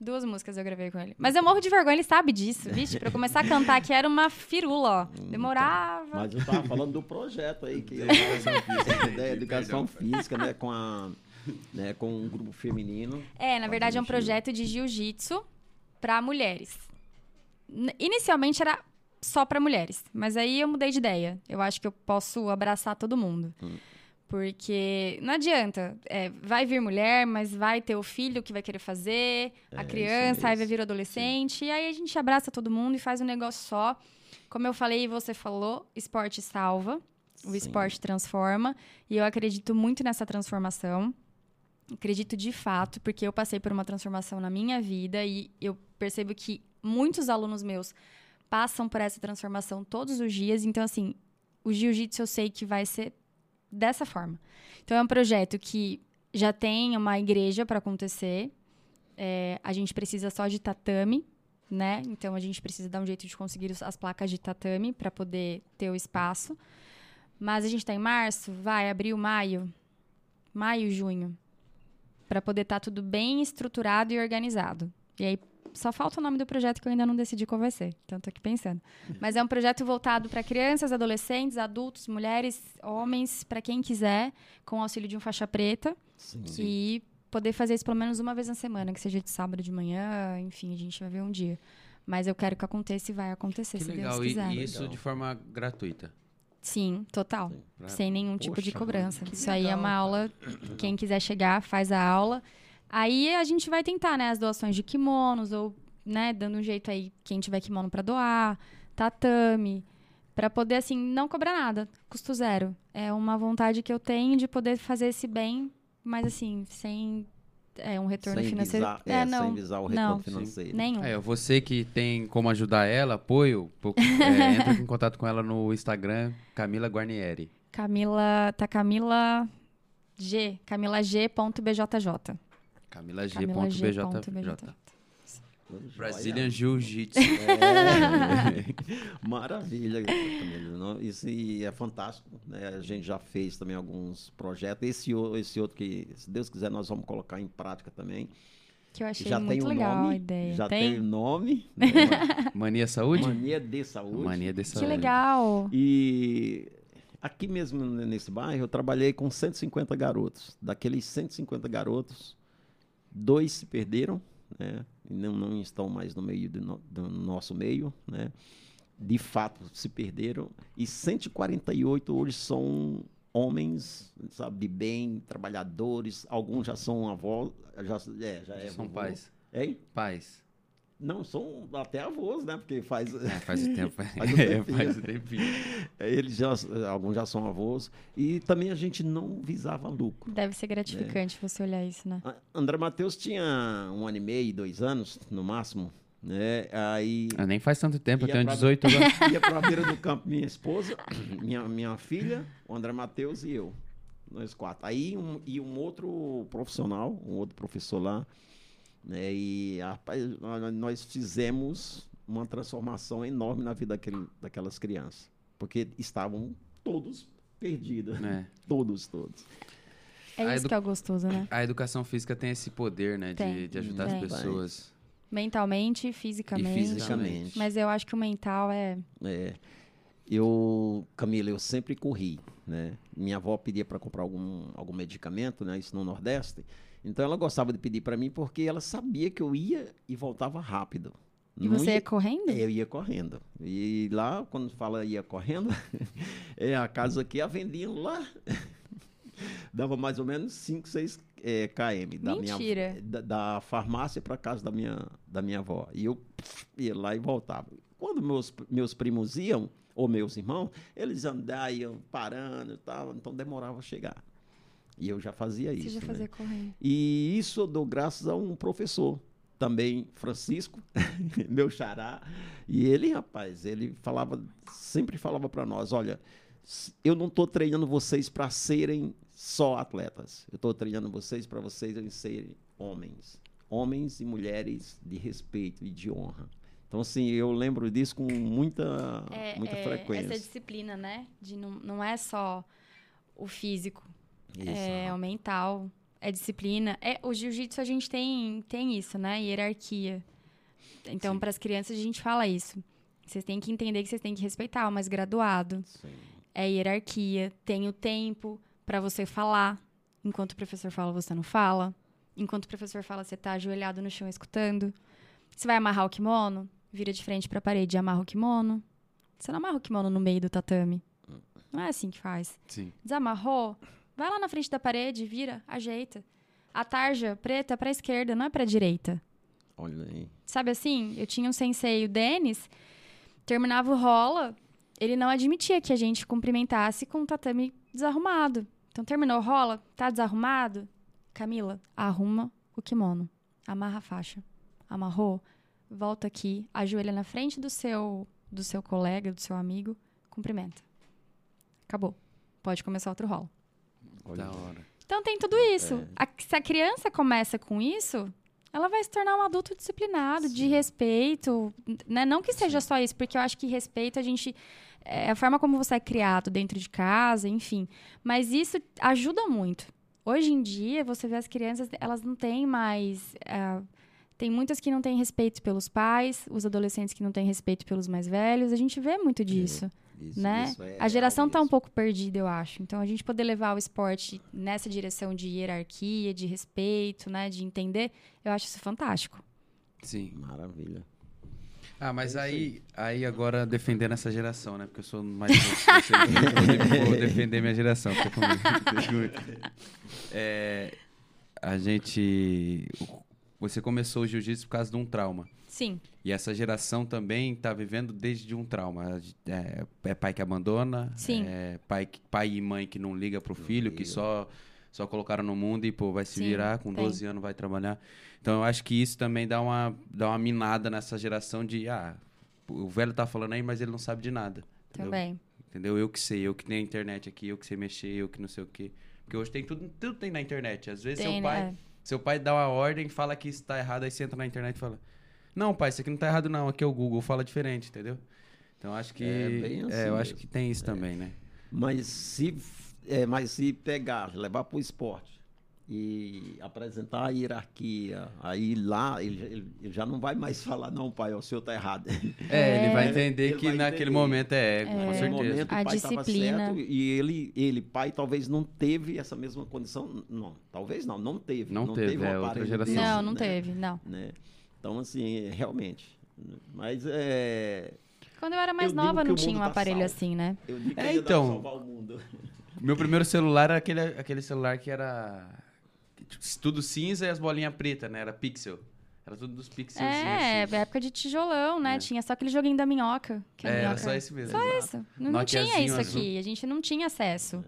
Duas músicas eu gravei com ele. Mas eu morro de vergonha, ele sabe disso, vixe. Pra eu começar a cantar aqui era uma firula, ó. Demorava. Mas eu estava falando do projeto aí, que é de educação física, né? Com, a, né, com um grupo feminino. É, na verdade é um projeto de jiu-jitsu para mulheres. Inicialmente era só para mulheres, mas aí eu mudei de ideia. Eu acho que eu posso abraçar todo mundo. Hum. Porque não adianta, é, vai vir mulher, mas vai ter o filho que vai querer fazer, É, a criança, aí vai vir o adolescente, e aí a gente abraça todo mundo e faz um negócio só. Como eu falei e você falou, esporte salva, o Sim. esporte transforma, e eu acredito muito nessa transformação. Acredito de fato, porque eu passei por uma transformação na minha vida e eu percebo que muitos alunos meus passam por essa transformação todos os dias. Então, assim, o jiu-jitsu eu sei que vai ser dessa forma. Então, é um projeto que já tem uma igreja para acontecer. É, a gente precisa só de tatame, né? Então, a gente precisa dar um jeito de conseguir as placas de tatame para poder ter o espaço. Mas a gente está em março, vai, abril, maio. Maio, junho para poder estar tudo bem estruturado e organizado. E aí só falta o nome do projeto que eu ainda não decidi qual vai ser. Então tô aqui pensando. Mas é um projeto voltado para crianças, adolescentes, adultos, mulheres, homens, para quem quiser, com o auxílio de um faixa preta Sim. e poder fazer isso pelo menos uma vez na semana, que seja de sábado de manhã, enfim, a gente vai ver um dia. Mas eu quero que aconteça e vai acontecer, Que se legal. Deus E, quiser. e isso Legal. de forma gratuita. Sim, total. Pra- Sem nenhum tipo de Poxa, cobrança. Isso aí é legal, uma cara. aula. Quem quiser chegar, faz a aula. Aí a gente vai tentar, né? As doações de kimonos, ou, né, dando um jeito aí, quem tiver kimono pra doar. tatame, para poder assim não cobrar nada, custo zero. É uma vontade que eu tenho de poder fazer esse bem, mas assim, sem é, um retorno sem financeiro. Visar, é, é, não, sem visar o retorno não, financeiro. nenhum. É, você que tem como ajudar ela, apoio, é, entra em contato com ela no Instagram, Camila Guarnieri. Camila, tá Camila G, camilag.bjj. Camila Camila G. G.bjj. Brazilian Olha, Jiu-Jitsu. É. Maravilha, Isso é fantástico. né? A gente já fez também alguns projetos. Esse, esse outro que, se Deus quiser, nós vamos colocar em prática também. Que eu achei já tem muito o legal nome. a ideia. Já tem? tem o nome. né? Mania Saúde? Mania de Saúde. Mania de Que Saúde. legal. E aqui mesmo nesse bairro, eu trabalhei com 150 garotos. Daqueles 150 garotos, dois se perderam, né? E não, não estão mais no meio do, no- do nosso meio, né? De fato, se perderam. E 148 hoje são homens, sabe, de bem, trabalhadores. Alguns já são avós, já, é, já é São pais. Hein? Pais. Não, são até avós, né? Porque faz... É, faz o tempo. Faz o É, faz o tempinho. É, Eles já, alguns já são avós. E também a gente não visava lucro. Deve ser gratificante você olhar isso, né? A- André Matheus tinha um ano e meio, dois anos, no máximo. Né? Aí Ah, nem faz tanto tempo, eu tenho pra- 18 agora. ia para a beira do campo minha esposa, minha, minha filha, o André Matheus e eu. Nós quatro. Aí um, e um outro profissional, um outro professor lá. Né? E rapaz, nós- fizemos uma transformação enorme na vida daquele, daquelas crianças. Porque estavam todos perdidos. É. Todos, todos. É A isso edu- que é o gostoso, né? A educação física tem esse poder, né? De, Tem. de ajudar Tem. as pessoas. Mentalmente, fisicamente. E fisicamente. Fisicamente. Mas eu acho que o mental é. É, eu, Camila, eu sempre corri, né? Minha avó pedia para comprar algum, algum medicamento, né? Isso no Nordeste. Então ela gostava de pedir para mim porque ela sabia que eu ia e voltava rápido. E Não você ia- ia correndo? Eu ia correndo. E lá, quando fala ia correndo, é a casa que a vendiam lá. Dava mais ou menos 5, 6 é, km da, Mentira. minha, da, da farmácia para casa da minha, da minha avó. E eu pff, ia lá e voltava. Quando meus, meus primos iam, ou meus irmãos, eles andavam, parando e tal, então demorava chegar. E eu já fazia Você isso. já né? fazia correndo. E isso eu dou graças a um professor, também Francisco, meu xará. E ele, rapaz, ele falava, sempre falava para nós, olha, eu não estou treinando vocês para serem só atletas. Eu estou treinando vocês para vocês serem homens. Homens e mulheres de respeito e de honra. Então, assim, eu lembro disso com muita, muita frequência. Essa disciplina, né? De não, não é só o físico, Isso. é o mental, é disciplina. É, o jiu-jitsu a gente tem, tem isso, né? Hierarquia. Então, para as crianças, a gente fala isso. Vocês têm que entender que vocês têm que respeitar o mais graduado. Sim. É hierarquia. Tem o tempo para você falar. Enquanto o professor fala, você não fala. Enquanto o professor fala, você tá ajoelhado no chão escutando. Você vai amarrar o kimono? Vira de frente para a parede e amarra o kimono. Você não amarra o kimono no meio do tatame. Não é assim que faz. Sim. Desamarrou? Vai lá na frente da parede, vira, ajeita. A tarja preta é pra esquerda, não é pra direita. Olha aí. Sabe assim? Eu tinha um sensei, o Denis, terminava o rola, ele não admitia que a gente cumprimentasse com o tatame desarrumado. Então terminou o rola, tá desarrumado? Camila, arruma o kimono, amarra a faixa. Amarrou? Volta aqui, ajoelha na frente do seu do seu colega, do seu amigo, cumprimenta. Acabou. Pode começar outro rola. Olha Da hora. Então tem tudo isso. A- se a criança começa com isso, ela vai se tornar um adulto disciplinado, de respeito, né? Não que seja só isso, porque eu acho que respeito a gente é a forma como você é criado dentro de casa, enfim. Mas isso ajuda muito. Hoje em dia, você vê as crianças, elas não têm mais. ah, tem muitas que não têm respeito pelos pais, os adolescentes que não têm respeito pelos mais velhos. A gente vê muito disso Isso, né? isso é a geração está um mesmo. pouco perdida, eu acho. Então, a gente poder levar o esporte nessa direção de hierarquia, de respeito, né? De entender, eu acho isso fantástico. Sim. Maravilha. Ah, mas aí, aí agora defendendo essa geração, né? Porque eu sou mais então eu vou defender minha geração. É, a gente. você começou o jiu-jitsu por causa de um trauma. Sim. E essa geração também está vivendo desde um trauma. É, é pai que abandona, Sim. é pai, pai e mãe que não liga pro filho, que só, só colocaram no mundo e, pô, vai se Sim, virar, com tem. 12 anos vai trabalhar. Então eu acho que isso também dá uma, dá uma minada nessa geração de, ah, o velho tá falando aí, mas ele não sabe de nada. Também. Entendeu? Eu que sei, eu que tenho a internet aqui, eu que sei mexer, eu que não sei o quê. Porque hoje tem tudo, tudo tem na internet. Às vezes Tem, seu pai, né? seu pai dá uma ordem, fala que isso tá errado, aí você entra na internet e fala: Não, pai, isso aqui não tá errado, não. Aqui é o Google, fala diferente, entendeu? Então acho que. É bem assim eu acho mesmo. que tem isso também, né? Mas se, é, mas se pegar, levar para o esporte e apresentar a hierarquia, aí lá ele, ele- ele já não vai mais falar, não, pai, o senhor tá errado. É, ele vai É. entender Ele que vai naquele entender. momento é, com É. Naquele certeza. momento A o pai tava disciplina. certo e ele, ele, pai, talvez não teve essa mesma condição. Não, talvez não, não teve. Não teve, um é, outra aparelho geração. desse, Não, não né? teve, não. né? Então, assim, é, realmente. Mas é. Quando eu era mais Eu nova, não tinha um tá aparelho salvo. assim, né? Eu digo que É, então. salvar o mundo. Meu primeiro celular era aquele, aquele celular que era. tipo, Tudo cinza e as bolinhas pretas, né? Era pixel. Era tudo dos pixelzinhos. É, assim. época de tijolão, né? É. Tinha só aquele joguinho da minhoca. É, era minhoca- só esse mesmo. Só isso. Não, não tinha isso azul. aqui. A gente não tinha acesso.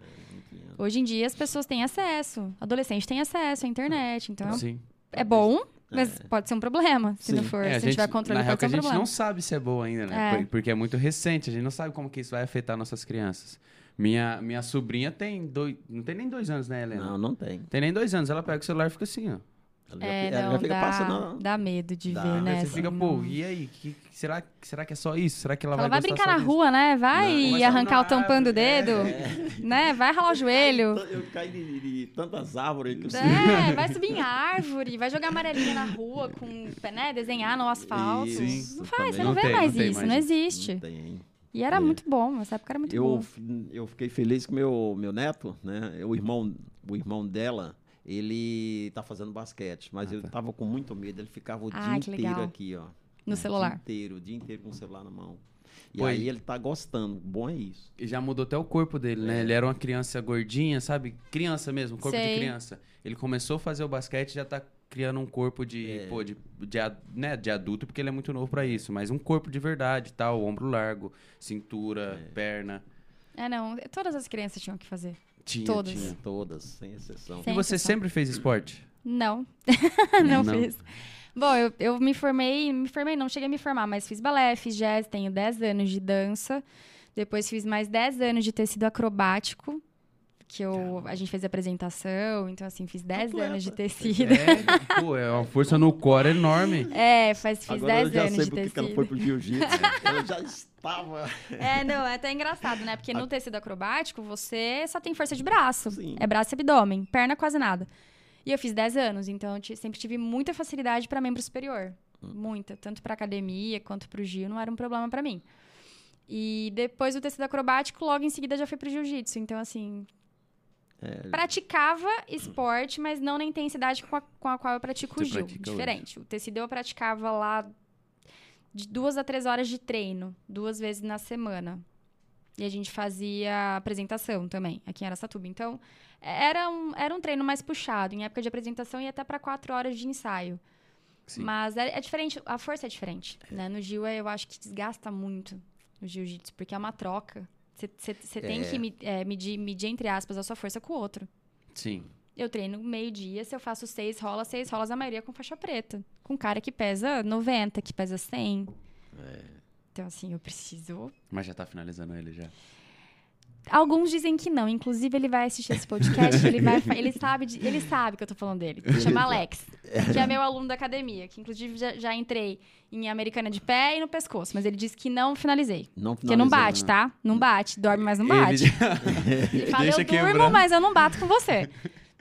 Hoje em dia as pessoas têm acesso. Adolescente tem acesso à internet. Então Sim. é bom, mas pode ser um problema. Se não Sim. for, É, se não tiver controle, na real pode que ser a um gente problema. não sabe se é boa ainda, né? É. Por- Porque é muito recente, a gente não sabe como que isso vai afetar nossas crianças. Minha, minha sobrinha tem dois. Não tem nem dois anos, né, Helena? Não, não tem. Tem nem dois anos. Ela pega o celular e fica assim, ó. Ela já, É, ela não, já fica dá, passando. dá medo de Dá. ver, né? Você fica, pô, e aí? Que, que- será, será que é só isso? Será que ela Fala, vai vai brincar só na disso? rua, né? Vai Não, e arrancar o tampão do é. dedo, né? Vai ralar o joelho. Eu caí de, de tantas árvores que eu sei. É, vai subir em árvore, vai jogar amarelinha na rua com, né, desenhar no asfalto. Isso, não faz, você também. não, Não vê tem, mais não isso, mais não existe. Não tem. E era É. muito bom, essa época era muito Eu, boa. f- eu fiquei feliz que meu, meu neto, né? O irmão, o irmão dela, ele tá fazendo basquete, mas eu tava com muito medo. Ele ficava o Ah, dia inteiro legal. aqui, ó. No O celular. dia inteiro, o dia inteiro com o celular na mão. E Pô, aí ele tá gostando. Bom é isso. E já mudou até o corpo dele, né? Ele era uma criança gordinha, sabe? Criança mesmo, corpo Sei. de criança. Ele começou a fazer o basquete e já tá criando um corpo de, É. pô, de, de, né, de adulto, porque ele é muito novo pra isso. Mas um corpo de verdade, tal, ombro largo, cintura, perna. É, não, todas as crianças tinham que fazer. Tinha, Todas. tinha. Todas, sem exceção. Sem E você exceção. sempre fez esporte? Não, não, Não. fiz. Bom, eu, eu me formei, me formei, não cheguei a me formar, mas fiz balé, fiz jazz, tenho 10 anos de dança. Depois fiz mais 10 anos de tecido acrobático, que eu, a gente fez apresentação, então assim, fiz 10 Atleta. anos de tecido. É, pô, é uma força no core enorme. É, faz, fiz Agora eu 10 já anos sei de por que que ela tecido. foi pro jiu-jitsu. ela já estava. É, não, é até engraçado, né? Porque no tecido acrobático, você só tem força de braço. Sim. É braço e abdômen, perna quase nada. E eu fiz 10 anos, então eu sempre tive muita facilidade para membro superior. Muita. Tanto para academia quanto para o Gil, não era um problema para mim. E depois do tecido acrobático, logo em seguida já fui pro jiu-jitsu. Então, assim. É. Praticava esporte, mas não na intensidade com a, com a qual eu pratico o Gil. Diferente. O tecido eu praticava lá de duas a três horas de treino, duas vezes na semana. E a gente fazia apresentação também, aqui em Aracatuba. Então, era um, era um treino mais puxado. Em época de apresentação, ia até para quatro horas de ensaio. Sim. Mas é, é diferente, a força é diferente. Né? No Gil, é- eu acho que desgasta muito o jiu-jitsu, porque é uma troca. Você tem É. que me- é, medir, medir, entre aspas, a sua força com o outro. Sim. Eu treino meio-dia, se eu faço seis rolas, seis rolas, a maioria com faixa preta. Com cara que pesa 90, que pesa 100. Então, assim, eu preciso. Mas já tá finalizando ele já. Alguns dizem que não. Inclusive, ele vai assistir esse podcast, ele vai. Ele sabe, de- ele sabe que eu tô falando dele. Chama Alex, que é meu aluno da academia, que inclusive já, já entrei em americana de pé e no pescoço, mas ele disse que não finalizei. Não Porque não bate, né? tá? Não bate, dorme, mas não bate. Ele, Ele fala, deixa eu durmo, quebrando. mas eu não bato com você.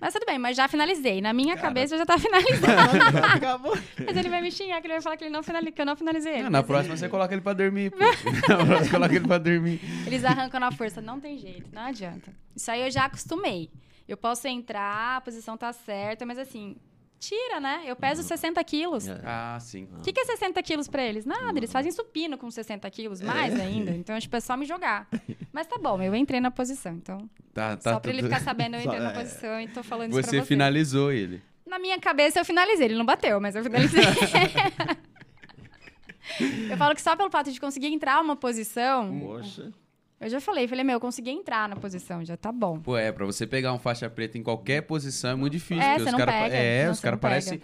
Mas tudo bem, mas já finalizei. Na minha cabeça já tá finalizado. Acabou. mas ele vai me xingar, que ele vai falar que, ele não finali- que eu não finalizei ele. Não, na próxima você coloca ele pra dormir. na próxima você coloca ele pra dormir. Eles arrancam na força, não tem jeito, não adianta. Isso aí eu já acostumei. Eu posso entrar, a posição tá certa, mas assim, tira, né? Eu peso 60 quilos. É. Ah, sim. O que, que é 60 quilos pra eles? Nada, eles fazem supino com 60 quilos, mais ainda. Então, tipo, é só me jogar. Mas tá bom, eu entrei na posição, então. Tá, tá só pra ele ficar sabendo, eu entrei na é. posição e tô falando isso pra Você você. finalizou ele. Na Na minha cabeça eu finalizei. Ele não bateu, mas eu finalizei. eu falo que só pelo fato de conseguir entrar uma posição. Poxa. Eu já falei, falei, meu, eu consegui entrar na posição, já tá bom. Pô, é, pra você pegar um faixa preta em qualquer posição é muito difícil. É, você os não cara, pega, É, não, os caras parecem.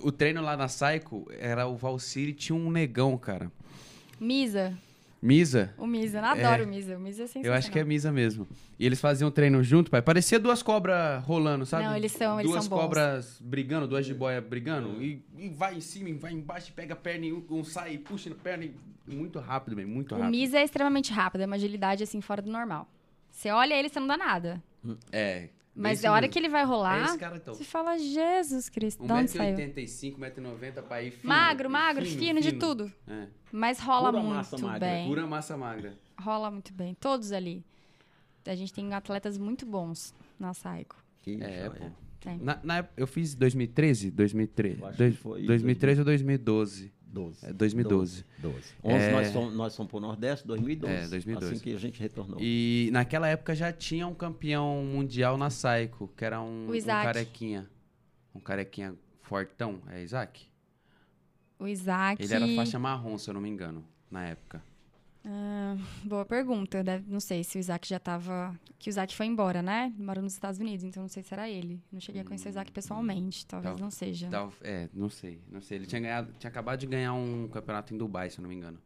O treino lá na Psycho era o Valkyrie tinha um negão, cara. Misa. Misa. O Misa, eu adoro É. o Misa. O Misa é sensacional. Eu acho que é Misa mesmo. E eles faziam treino junto, pai. Parecia duas cobras rolando, sabe? Não, eles são- eles Duas são bons. cobras brigando, duas jiboia brigando. E, e vai em cima, e vai embaixo, pega a perna, e um, sai, e puxa na perna. E... Muito rápido, bem, muito O rápido. Misa é extremamente rápido, é uma agilidade assim fora do normal. Você olha ele, você não dá nada. É. Mas esse a hora mesmo. que ele vai É rolar, esse cara, então. você fala, Jesus Cristo, de onde saiu? 1,85m, 1,90m, pai. Fino, Magro, magro, fino, de tudo. É. Mas rola Pura massa muito magra, bem. Pura massa magra. Rola muito bem. Todos ali. A gente tem atletas muito bons na Saico. Que É, joia. pô. Na, na eu fiz 2013? 2013. Eu acho Dois- que foi 2013 ou 2012? 12. É, 2012. 12. 11 É. nós, fomos, nós fomos pro Nordeste, 2012. É, 2012. Assim que a gente retornou. E naquela época já tinha um campeão mundial na Saico, que era um, O um carequinha. Um carequinha fortão, é Isaac? O Isaac. Ele era faixa marrom, se eu não me engano, na época. Ah, boa pergunta. Deve- não sei se o Isaac já tava. Que o Isaac foi embora, né? Mora nos Estados Unidos, então não sei se era ele. Não cheguei a conhecer o Isaac pessoalmente. Talvez Tal- não seja. Tal- é, não sei, não sei. Ele tinha, ganhado, tinha acabado de ganhar um campeonato em Dubai, se eu não me engano.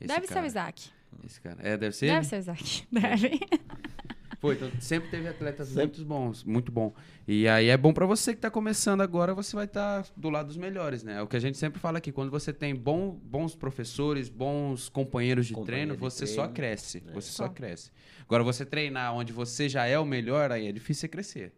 Esse Deve ser cara, o Isaac. Esse cara. É, deve ser? Deve ele? ser o Isaac. Deve. Pô, então sempre teve atletas Sempre. muito bons, muito bom. E aí é bom pra você que tá começando agora, você vai estar do lado dos melhores, né? É o que a gente sempre fala aqui, quando você tem bom, bons professores, bons companheiros de Companheiro treino, de você treino. só cresce, É. você só Só. cresce. Agora você treinar onde você já é o melhor, aí é difícil você crescer.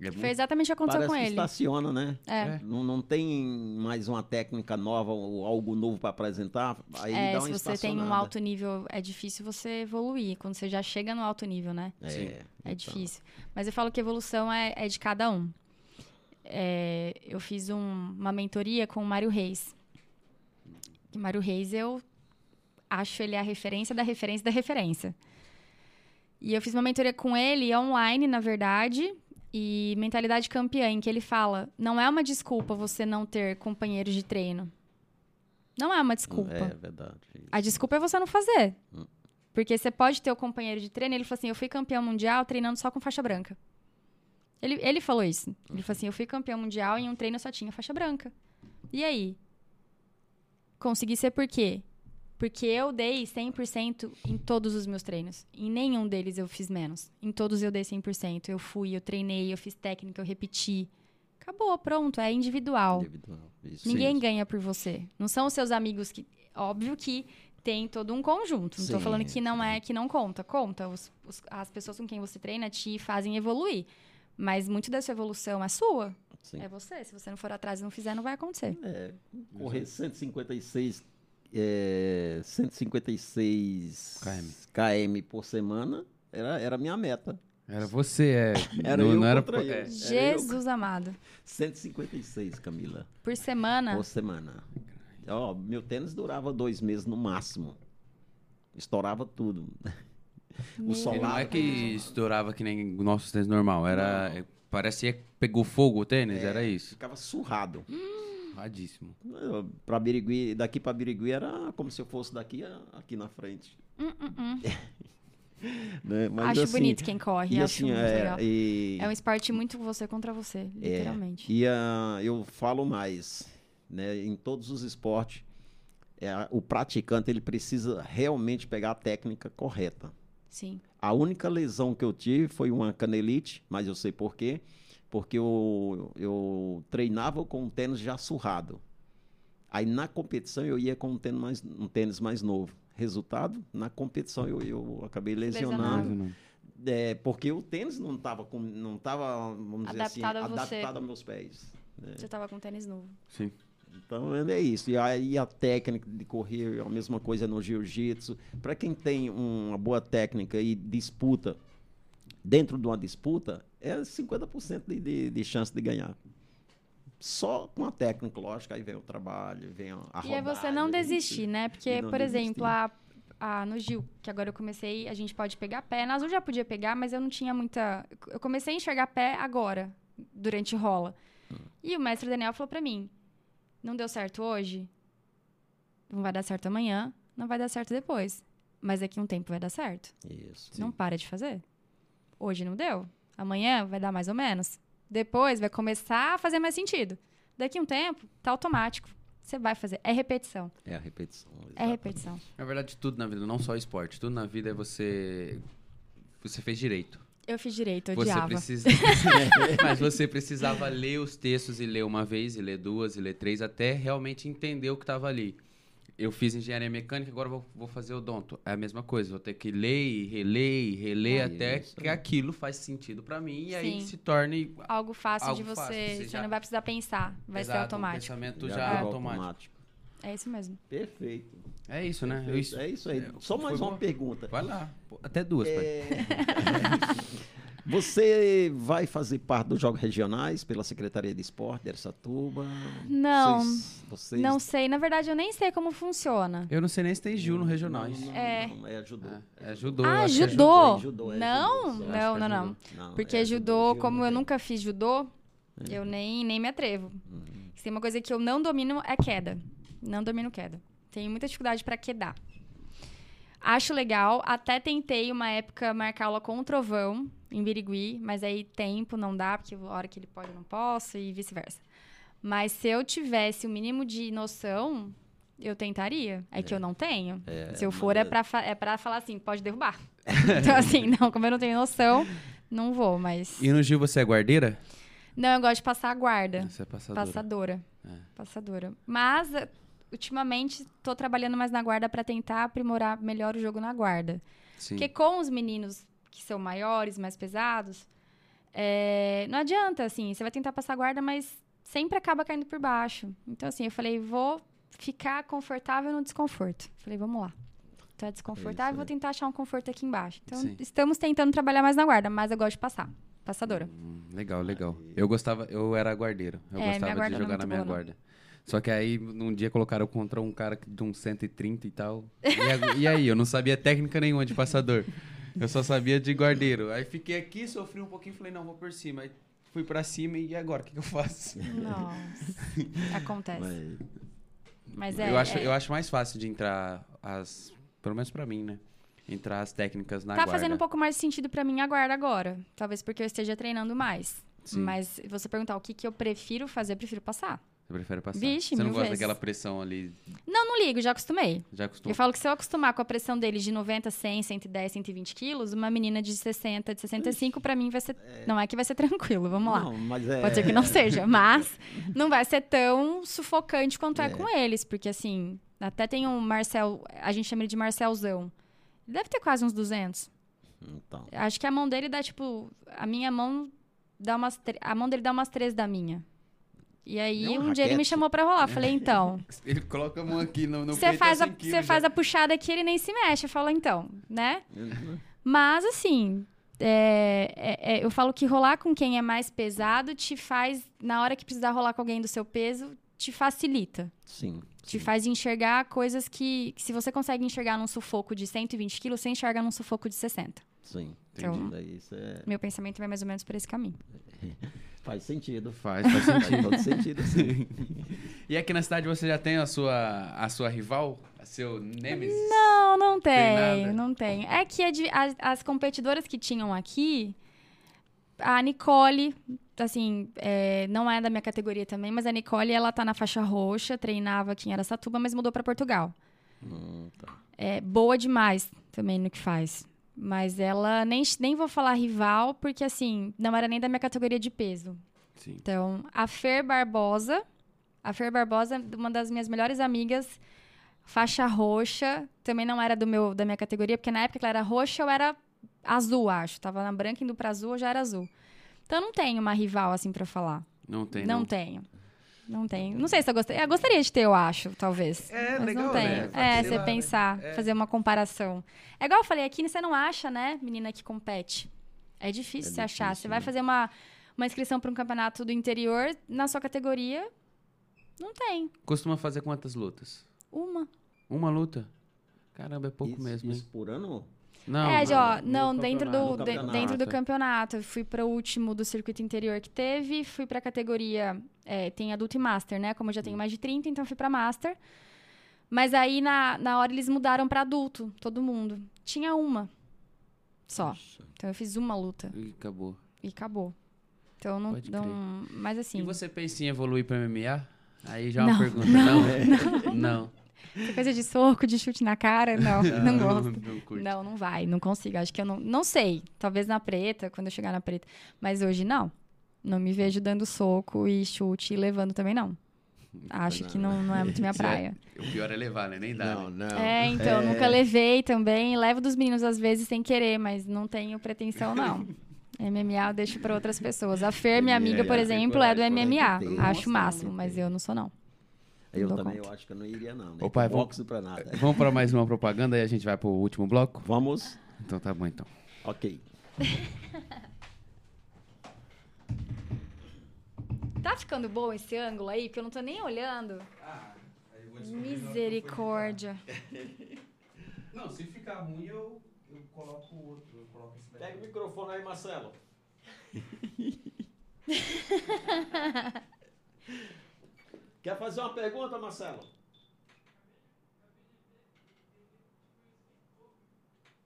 É Foi exatamente o que aconteceu Parece com que ele. estaciona, né? É. É. Não, não tem mais uma técnica nova ou algo novo para apresentar. Aí É, dá se uma você tem um alto nível, é difícil você evoluir. Quando você já chega no alto nível, né? É, Sim. É então. difícil. Mas eu falo que evolução é, é de cada um. É, eu fiz um- uma mentoria com o Mário Reis. E Mário Reis, eu acho ele a referência da referência da referência. E eu fiz uma mentoria com ele online, na verdade, e mentalidade campeã, em que ele fala: não é uma desculpa você não ter companheiros de treino. Não é uma desculpa. É verdade. A desculpa é você não fazer. Hum. Porque você pode ter o companheiro de treino. Ele falou assim: eu fui campeão mundial treinando só com faixa branca. Ele, ele falou isso. Ele falou assim: eu fui campeão mundial e em um treino só tinha faixa branca. E aí? Consegui ser por quê? Porque eu dei 100% em todos os meus treinos. Em nenhum deles eu fiz menos. Em todos eu dei 100%. Eu fui, eu treinei, eu fiz técnica, eu repeti. Acabou, pronto, é individual. Individual. Isso. Ninguém Sim. ganha por você. Não são os seus amigos que. Óbvio que tem todo um conjunto. Não tô Sim, falando que não é que não conta. Conta. Os- os- as pessoas com quem você treina te fazem evoluir. Mas muito da sua evolução é sua. Sim. É você. Se você não for atrás e não fizer, não vai acontecer. É, correr 156, é, 156 KM. km por semana era, era a minha meta. Era você, é. Era não, eu não era contra eu. é. Era Jesus amado. 156, Camila, Por semana. por semana. Ó, meu tênis durava dois meses no máximo. Estourava tudo. Meu o sol E não é que estourava que nem o nosso tênis normal. Era. Parecia que pegou fogo o tênis, É. era isso. Ficava surrado. Radíssimo. Pra Birigui, daqui para Birigui era como se eu fosse daqui aqui na frente. Hum, hum, hum. né? Mas, acho assim, bonito quem corre. E acho assim, muito é, legal. e- É um esporte muito você contra você, É, literalmente. E ah, eu falo mais, né? Em todos os esportes, é, o praticante ele precisa realmente pegar a técnica correta. Sim. A única lesão que eu tive foi uma canelite, mas eu sei por quê. Porque eu, eu treinava com um tênis já surrado. Aí na competição eu ia com um tênis mais, um tênis mais novo. Resultado, na competição eu, eu acabei lesionando. Lesionado. É, porque o tênis não estava não tava, vamos dizer Adaptado a assim, você. adaptado aos meus pés. né? Você tava com tênis novo. Sim. Então é isso. E aí a técnica de correr é a mesma coisa no jiu-jitsu. Para quem tem uma boa técnica e disputa, dentro de uma disputa, é 50% de, de, de chance de ganhar. Só com a técnica, lógico, aí vem o trabalho, vem a, a E é você não desistir, né? Porque, por exemplo, desistir. a, a- no Gil, que agora eu comecei, a gente pode pegar pé. Na Azul já podia pegar, mas eu não tinha muita. Eu comecei a enxergar pé agora, durante rola. Hum. E o mestre Daniel falou pra mim: não deu certo hoje, não vai dar certo amanhã, não vai dar certo depois. Mas daqui um tempo vai dar certo. Isso. Não para de fazer. Hoje não deu. Amanhã vai dar mais ou menos. Depois vai começar a fazer mais sentido. Daqui a um tempo, tá automático. Você vai fazer. É repetição. É a repetição. É exatamente. repetição. Na verdade, tudo na vida, não só esporte, tudo na vida é você. Você fez direito. Eu fiz direito, eu Você odiava. precisa... Mas você precisava ler os textos e ler uma vez, e ler duas, e ler três, até realmente entender o que estava ali. Eu fiz engenharia mecânica, agora vou, vou fazer odonto. É a mesma coisa, vou ter que ler e reler e reler É até isso que aí. aquilo faz sentido pra mim e aí Sim. se torne Algo fácil Algo de você. fácil, você Você, já- não vai precisar pensar. Vai ser Exato, um automático. pensamento Já já, virou automático. É isso mesmo. Perfeito. É isso, né? Perfeito. É isso aí. é, Só mais uma bom. pergunta. Vai lá. Até duas, pai. É, Você vai fazer parte dos Jogos Regionais pela Secretaria de Esporte de Aracatuba? Não, Vocês, vocês... Não sei. Na verdade, eu nem sei como funciona. Eu não sei nem se tem Gil no regionais. Não, não, É. não, é judô. É, é judô. eu Ah, é judô? É judô, é Não, judô. Não, é não, não. judô. Não, Porque é judô, Gil como não eu nunca fiz judô, eu nem, nem me atrevo. Se tem uma coisa que eu não domino é queda. Não domino queda. Tenho muita dificuldade pra quedar. Acho legal. Até tentei uma época marcar aula com o Trovão em Birigui, mas aí tempo não dá, porque a hora que ele pode eu não posso e vice-versa. Mas se eu tivesse o mínimo de noção, eu tentaria. É, que eu não tenho. se eu for, é mas- pra, é pra falar assim, pode derrubar. então, assim, não, como eu não tenho noção, não vou, mas. E no Gil você é guardeira? Não, eu gosto de passar a guarda. Você é passadora. Passadora. É. Passadora. Mas, ultimamente, tô trabalhando mais na guarda pra tentar aprimorar melhor o jogo na guarda. Sim. Porque com os meninos que são maiores, mais pesados, é, não adianta, assim, você vai tentar passar guarda, mas sempre acaba caindo por baixo. Então, assim, eu falei, vou ficar confortável no desconforto. Falei, vamos lá. Tá desconfortável, Isso, vou é. tentar achar um conforto aqui embaixo. Então, Sim. estamos tentando trabalhar mais na guarda, mas eu gosto de passar. Passadora. Hum, Legal, legal. Eu gostava, eu era guardeiro. Eu É, gostava guarda de é jogar na minha boa, não. Só que aí, num dia colocaram contra um cara de uns 130 e tal. E, e aí, eu não sabia técnica nenhuma de passador. Eu só sabia de guardeiro. Aí fiquei aqui, sofri um pouquinho, falei, não, vou por cima. Aí fui pra cima e agora, o que, que eu faço? Nossa. Acontece. Mas- Mas é. eu, acho, é- eu acho mais fácil de entrar as. Pelo menos pra mim, né? Entrar as técnicas na tá guarda. fazendo um pouco mais sentido pra mim a guarda agora. Talvez porque eu esteja treinando mais. Sim. Mas você perguntar o que, que eu prefiro fazer, eu prefiro passar. Você prefere passar? Vixe, Você não gosta vezes. daquela pressão ali? Não, não ligo, já acostumei. Já acostumou? Eu falo que se eu acostumar com a pressão deles de 90, 100, 110, 120 quilos, uma menina de 60, de 65, pra mim vai ser. Não é que vai ser tranquilo, vamos lá. Não, mas é... Pode ser que não seja, mas não vai ser tão sufocante quanto é, É. com eles, porque assim, até tem um Marcel, a gente chama ele de Marcelzão. Ele deve ter quase uns 200. Então, Acho que a mão dele dá tipo, a minha mão dá umas, a mão dele dá umas três da minha. E aí um dia ele me chamou pra rolar, falei então, Ele coloca a mão aqui no, no você faz é a 100 você faz a puxada aqui, ele nem se mexe, eu falo então, né? Mas, assim, é, é- é, eu falo que rolar com quem é mais pesado te faz, na hora que precisar rolar com alguém do seu peso, te facilita. sim. Te sim. faz enxergar coisas que, que se você consegue enxergar num sufoco de 120 quilos, você enxerga num sufoco de 60. Sim. Então- Entendi. Daí isso é... Meu pensamento vai mais ou menos por esse caminho. Faz sentido. Faz, faz Faz sentido. todo sentido, sim. e aqui na cidade você já tem a sua, a sua rival? A seu Nemesis? Não, não Tem tenho, nada? não tenho. É que as, as competidoras que tinham aqui, a Nicole, assim, é, não é da minha categoria também, mas a Nicole, ela tá na faixa roxa, treinava aqui em Aracatuba, mas mudou pra Portugal. Hum, tá. É boa demais também no que faz. Mas ela, nem, nem vou falar rival, porque assim, não era nem da minha categoria de peso. Sim. Então, a Fer Barbosa, a Fer Barbosa, uma das minhas melhores amigas, faixa roxa, também não era do meu da minha categoria, porque na época que ela era roxa, eu era azul, acho. Tava na branca indo pra azul, eu já era azul. Então, eu não tenho uma rival assim pra falar. Não tem, não, tenho. Não tenho. Não sei se eu gostaria. Eu gostaria de ter, eu acho, talvez. É, mas legal, não né? tenho. É, você lá, né? pensar, É. fazer uma comparação. É igual eu falei, aqui você não acha, né, menina que compete. É difícil É você achar. difícil, Você vai né? fazer uma, uma inscrição para um campeonato do interior, na sua categoria, não tem. Costuma fazer quantas lutas? Uma. Uma luta? Caramba, é pouco isso, mesmo, hein? Isso por ano? Não, é, não, ó, não, dentro do, de- dentro do campeonato. Eu fui para o último do circuito interior que teve, fui para a categoria, é, tem adulto e master, né? Como eu já tenho mais de 30, então fui para master. Mas aí na, na hora eles mudaram para adulto, todo mundo. Tinha uma só. Então eu fiz uma luta Ih, acabou. e acabou. Então não, não mas assim, E você pensa em evoluir pra MMA? Aí já é uma Não, pergunta. Não, não. Essa coisa de soco, de chute na cara, não, não gosto. Não. Não, não vai, não consigo. Acho que eu não. Não sei. Talvez na preta, quando eu chegar na preta. Mas hoje não. Não me vejo dando soco e chute e levando também, não. Acho que não, não é muito minha é- praia. O pior é levar, né? Nem dá. Não, né? não. É, então, É. nunca levei também. Levo dos meninos às vezes sem querer, mas não tenho pretensão, não. MMA eu deixo para outras pessoas. A Fer, minha amiga, por exemplo, é do MMA. Acho o máximo, não mas eu não sou, não. Eu Dou também conta. eu acho que eu não iria, não. Né? Ô, pai, vamos- pra nada. Vamos pra mais uma propaganda e a gente vai pro último bloco? Vamos. Então tá bom, então. Ok. Tá ficando bom esse ângulo aí? Porque eu não tô nem olhando. Misericórdia. Não, se ficar ruim, eu, eu coloco o outro. Eu coloco esse Pega o microfone aí, Marcelo. Quer fazer uma pergunta, Marcelo?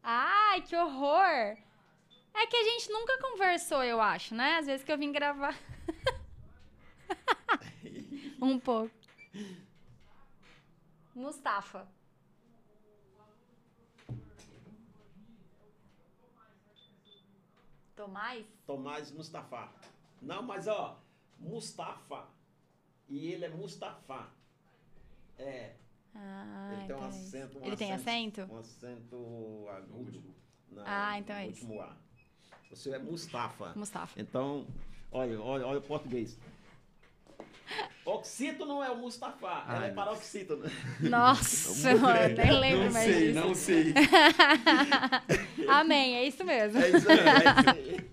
Ai, que horror! É que a gente nunca conversou, eu acho, né? Às vezes que eu vim gravar. um pouco. Mustafa. Tomás? Tomás Mustafa. Não, mas ó, Mustafa. E ele é Mustafa. É, Ah, ele tem um então isso. acento. Um Ele tem acento? Um acento agudo. na- Ah, então no é isso. último A. Você é Mustafa. Mustafa. Então, olha, olha, olha o português. Oxítono é o Mustafa. Ela Ai, é paroxítono. Nossa, mano, nem lembro mais disso. não sei. Amém, é isso mesmo. É isso é isso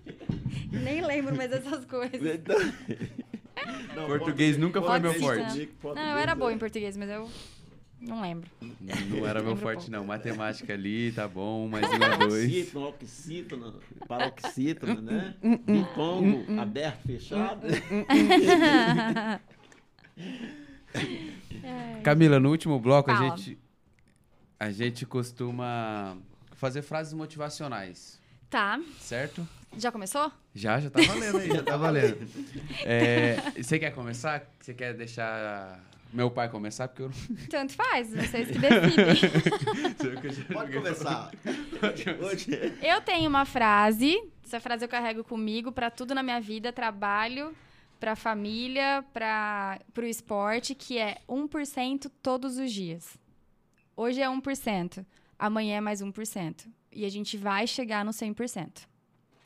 Nem lembro mais dessas coisas. Então- Não, Português nunca foi meu forte. Não, eu era boa em português, mas eu não lembro. Não era meu forte, não. Matemática ali, tá bom. Mais um é dois. Oxítono, oxítono, paroxítono, né? Ditongo, aberto, fechado. Camila, no último bloco a gente a gente costuma fazer frases motivacionais, Tá, certo? já começou? Já, já tá valendo aí, já tá valendo. É, você quer começar? Você quer deixar meu pai começar? Porque eu não Tanto faz, vocês que decidem. sei o que eu já Pode começar. Hoje. Eu tenho uma frase, essa frase eu carrego comigo pra tudo na minha vida, trabalho, pra família, para pro esporte, que é 1% todos os dias. Hoje é 1%, amanhã é mais 1%. E a gente vai chegar no 100%.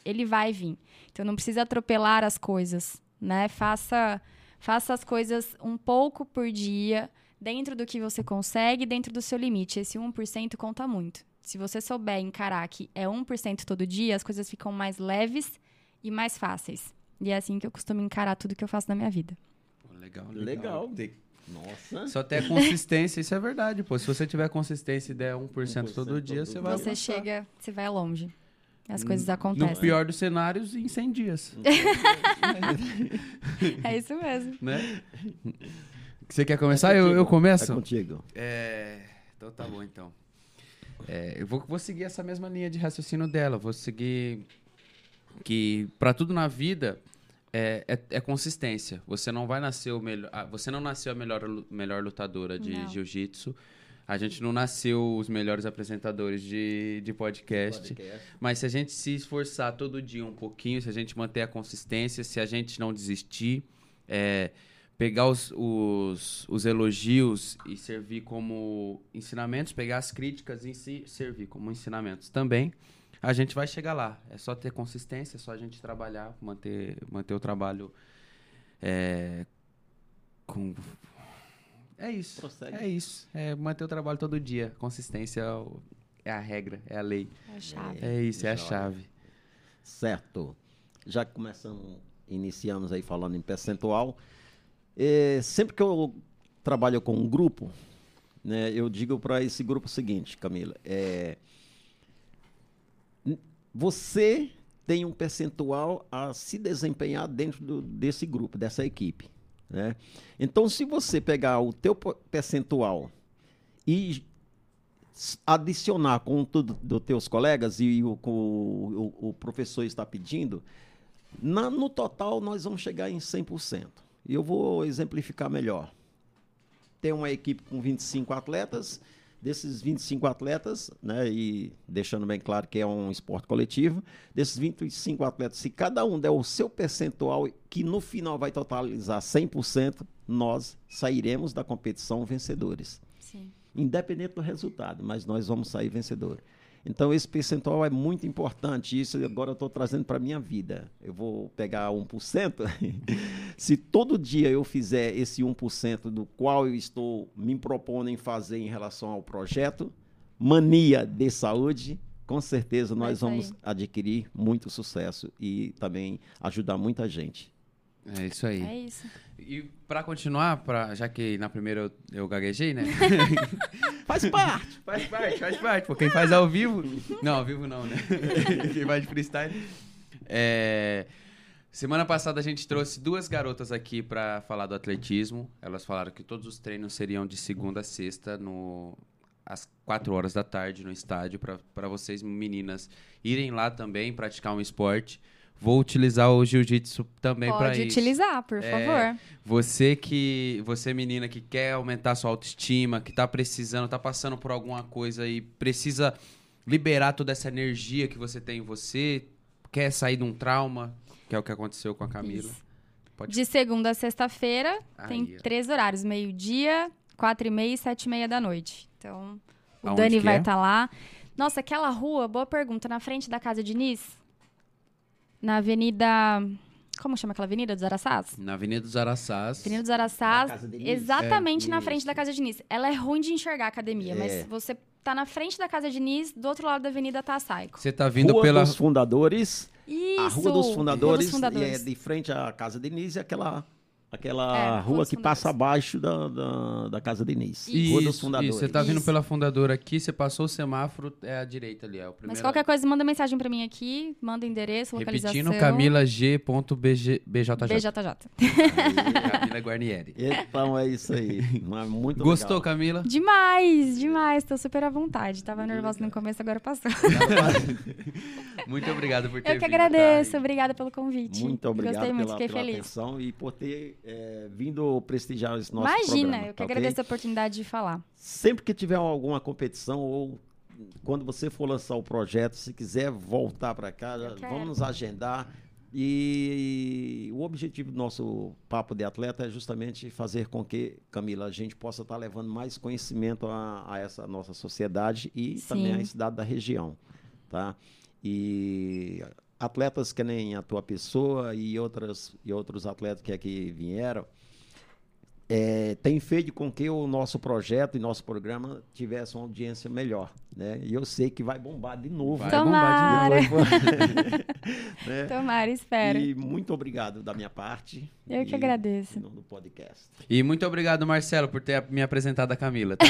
Ele vai vir. Então não precisa atropelar as coisas, né? Faça faça as coisas um pouco por dia, dentro do que você consegue, dentro do seu limite. Esse 1% conta muito. Se você souber encarar que é 1% todo dia, as coisas ficam mais leves e mais fáceis. E é assim que eu costumo encarar tudo que eu faço na minha vida. Pô, Legal, Legal. Tem- Nossa. Só ter consistência, isso é verdade, pô. Se você tiver consistência e der 1%, 1% todo dia, todo você vai Você chega, você vai longe. As coisas No acontecem. pior dos cenários, em 100 dias, É isso mesmo. né? Você quer começar? Eu, eu É começo? contigo. É, então tá bom, então. É, eu vou, vou seguir essa mesma linha de raciocínio dela. Vou seguir que para tudo na vida é, é, é consistência. Você não vai nascer o melhor. ah, Você não nasceu a melhor, melhor lutadora de jiu-jitsu. A gente não nasceu os melhores apresentadores de, de podcast. Podcast. Mas se a gente se esforçar todo dia um pouquinho, se a gente manter a consistência, se a gente não desistir, é, pegar os, os, os elogios e servir como ensinamentos, pegar as críticas e se servir como ensinamentos também, a gente vai chegar lá. É só ter consistência, é só a gente trabalhar, manter, manter o trabalho é, com. É isso. Prossegue. É isso. É manter o trabalho todo dia. Consistência é o- é a regra, é a lei. É a chave. É isso, é a chave. Certo. Já que começamos, iniciamos aí falando em percentual, eh, sempre que eu trabalho com um grupo, né, eu digo para esse grupo o seguinte, Camila, é, você tem um percentual a se desempenhar dentro do- desse grupo, dessa equipe. Né? Então, se você pegar o teu percentual e adicionar com tudo dos teus colegas e o, o- o professor está pedindo, na- no total nós vamos chegar em 100%. E eu vou exemplificar melhor. Tem uma equipe com 25 atletas, desses 25 atletas, né, e deixando bem claro que é um esporte coletivo, desses 25 atletas, se cada um der o seu percentual, que no final vai totalizar 100%, nós sairemos da competição vencedores Sim. independente do resultado, mas nós vamos sair vencedor. Então, esse percentual é muito importante. Isso agora eu estou trazendo para a minha vida. Eu vou pegar 1%. Se todo dia eu fizer esse 1% do qual eu estou me propondo em fazer em relação ao projeto, Mania de Saúde, com certeza nós vamos sair. adquirir muito sucesso e também ajudar muita gente. É isso aí. É isso. E pra continuar, pra, já que na primeira eu, eu gaguejei, né? Faz parte! faz parte, faz parte. Pô, quem faz ao vivo. Não, ao vivo não, né? quem faz de freestyle. É, Semana passada a gente trouxe duas garotas aqui pra falar do atletismo. Elas falaram que todos os treinos seriam de segunda a sexta, no... às 4 horas da tarde, no estádio, para vocês, meninas, irem lá também praticar um esporte. Vou utilizar o jiu-jitsu também para Pode isso. utilizar, por É, favor. Você que, você menina que quer aumentar sua autoestima, que tá precisando, tá passando por alguma coisa e precisa liberar toda essa energia que você tem em você, quer sair de um trauma, que é o que aconteceu com a Camila. Isso. Pode- De segunda a sexta-feira, tem três horários: meio-dia, quatro e meia e sete e meia da noite. Então, o Aonde Dani vai é? estar lá. Nossa, aquela rua, boa pergunta, na frente da casa de Nis? Na Avenida. Como chama aquela avenida dos Araçás? Na Avenida dos Araçás. Avenida dos Araçás, Da casa de Nis? exatamente É, na frente da casa de Nis. Ela é ruim de enxergar a academia, É. mas você tá na frente da casa de Nis, do outro lado da Avenida tá a Saico. Você tá vindo Rua pela dos Fundadores, Isso! A Rua dos Fundadores, Rua dos Fundadores. é de frente à Casa de Denise, aquela, aquela É, Rua que passa abaixo da, da, da Casa de Denise. Isso, Rua dos Fundadores. Isso, você tá vindo Isso. pela fundadora aqui, você passou o semáforo, é a direita ali, é o primeiro. Mas qualquer coisa, manda mensagem pra mim aqui, manda endereço, localização. Repetindo, Camila G.BJJ. BJJ. Camila Guarnieri. Então é isso aí. Muito Gostou, legal. Camila? Demais, demais. Tô super à vontade. Tava nervosa no começo, agora passou. Muito obrigado por ter Eu que vindo, tá? agradeço. Obrigada pelo convite. Muito obrigado Gostei muito, pela, fiquei pela feliz. atenção e por ter é, vindo prestigiar esse nosso Imagina, programa. eu que tá ok? agradeço a oportunidade de falar. Sempre que tiver alguma competição ou quando você for lançar o projeto, se quiser voltar para cá, vamos nos agendar. E o objetivo do nosso papo de atleta é justamente fazer com que, Camila, a gente possa estar levando mais conhecimento a, a essa nossa sociedade e Sim. também à cidade da região, tá? E atletas que nem a tua pessoa e outras e outros atletas que aqui vieram é, tem feito com que o nosso projeto e nosso programa tivesse uma audiência melhor, né? E eu sei que vai bombar de novo. Vai né? bombar de Tomara. né? Tomara, espero. E muito obrigado da minha parte. Eu que E agradeço. do podcast. E muito obrigado, Marcelo, por ter me apresentado a Camila. tá?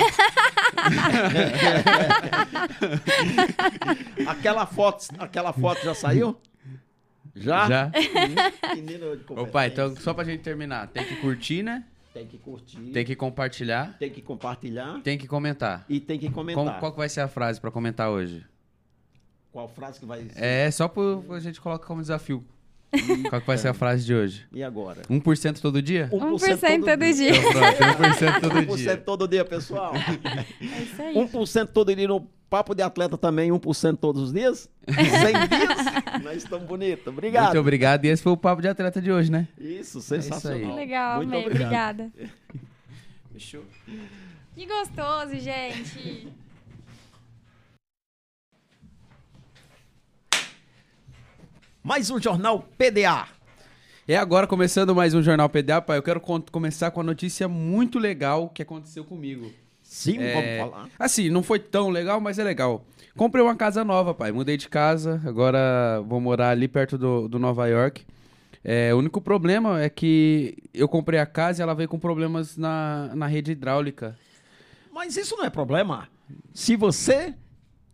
aquela foto, aquela foto já saiu? Já? Já? Menino de Ô pai, então só pra gente terminar, tem que curtir, né? Tem que curtir, Tem que compartilhar, tem que compartilhar tem que comentar. e tem que comentar. Como- qual que vai ser a frase pra comentar hoje? Qual frase que vai ser? É só por a gente coloca como desafio. Qual que vai ser a frase de hoje? E agora? 1% todo dia? 1% todo dia. Então pronto, 1% todo 1% dia. todo dia, pessoal. É isso aí. 1% todo dia no Papo de Atleta também, 1% todos os dias? 100 dias? Nós estamos bonitos. Obrigado. Muito obrigado. E esse foi o papo de atleta de hoje, né? Isso, sensacional. aí. Legal, Muito amei. obrigado. Obrigada. Fechou. Que gostoso, gente. Mais um Jornal PDA. É agora começando mais um Jornal PDA, pai. Eu quero começar com uma notícia muito legal que aconteceu comigo. Sim, É, vamos falar. Assim, não foi tão legal, mas é legal. Comprei uma casa nova, pai. Mudei de casa, agora vou morar ali perto do, do Nova York. É, o único problema é que eu comprei a casa e ela veio com problemas na, na rede hidráulica. Mas isso não é problema. Se você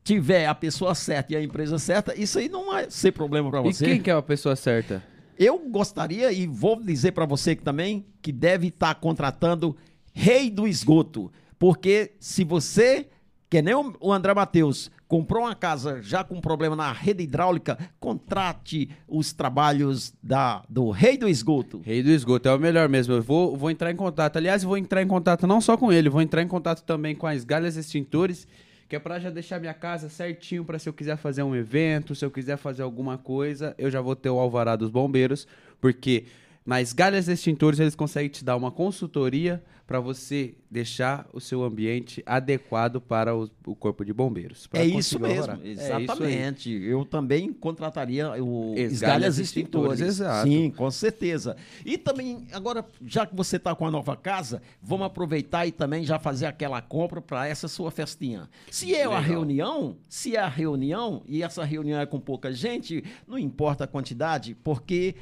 tiver a pessoa certa e a empresa certa, isso aí não vai ser problema para E você. quem que é a pessoa certa? Eu gostaria e vou dizer para você que também que deve estar contratando rei do esgoto, porque se você que nem o André Matheus comprou uma casa já com problema na rede hidráulica, contrate os trabalhos da do rei do esgoto. Rei do esgoto, é o melhor mesmo. Eu vou, vou entrar em contato. Aliás, vou entrar em contato não só com ele, vou entrar em contato também com as galhas extintores, que é pra já deixar minha casa certinho pra se eu quiser fazer um evento, se eu quiser fazer alguma coisa, eu já vou ter o alvará dos bombeiros, porque nas galhas extintores eles conseguem te dar uma consultoria pra você deixar o seu ambiente adequado para o, o corpo de bombeiros. É isso mesmo, alvará. É isso exatamente. Eu também contrataria o Esgalhas esgalhas extintores, extintores. exato. Sim, com certeza. E também, agora, já que você está com a nova casa, vamos aproveitar e também já fazer aquela compra para essa sua festinha. Se é a reunião, se é a reunião, e essa reunião é com pouca gente, não importa a quantidade, porque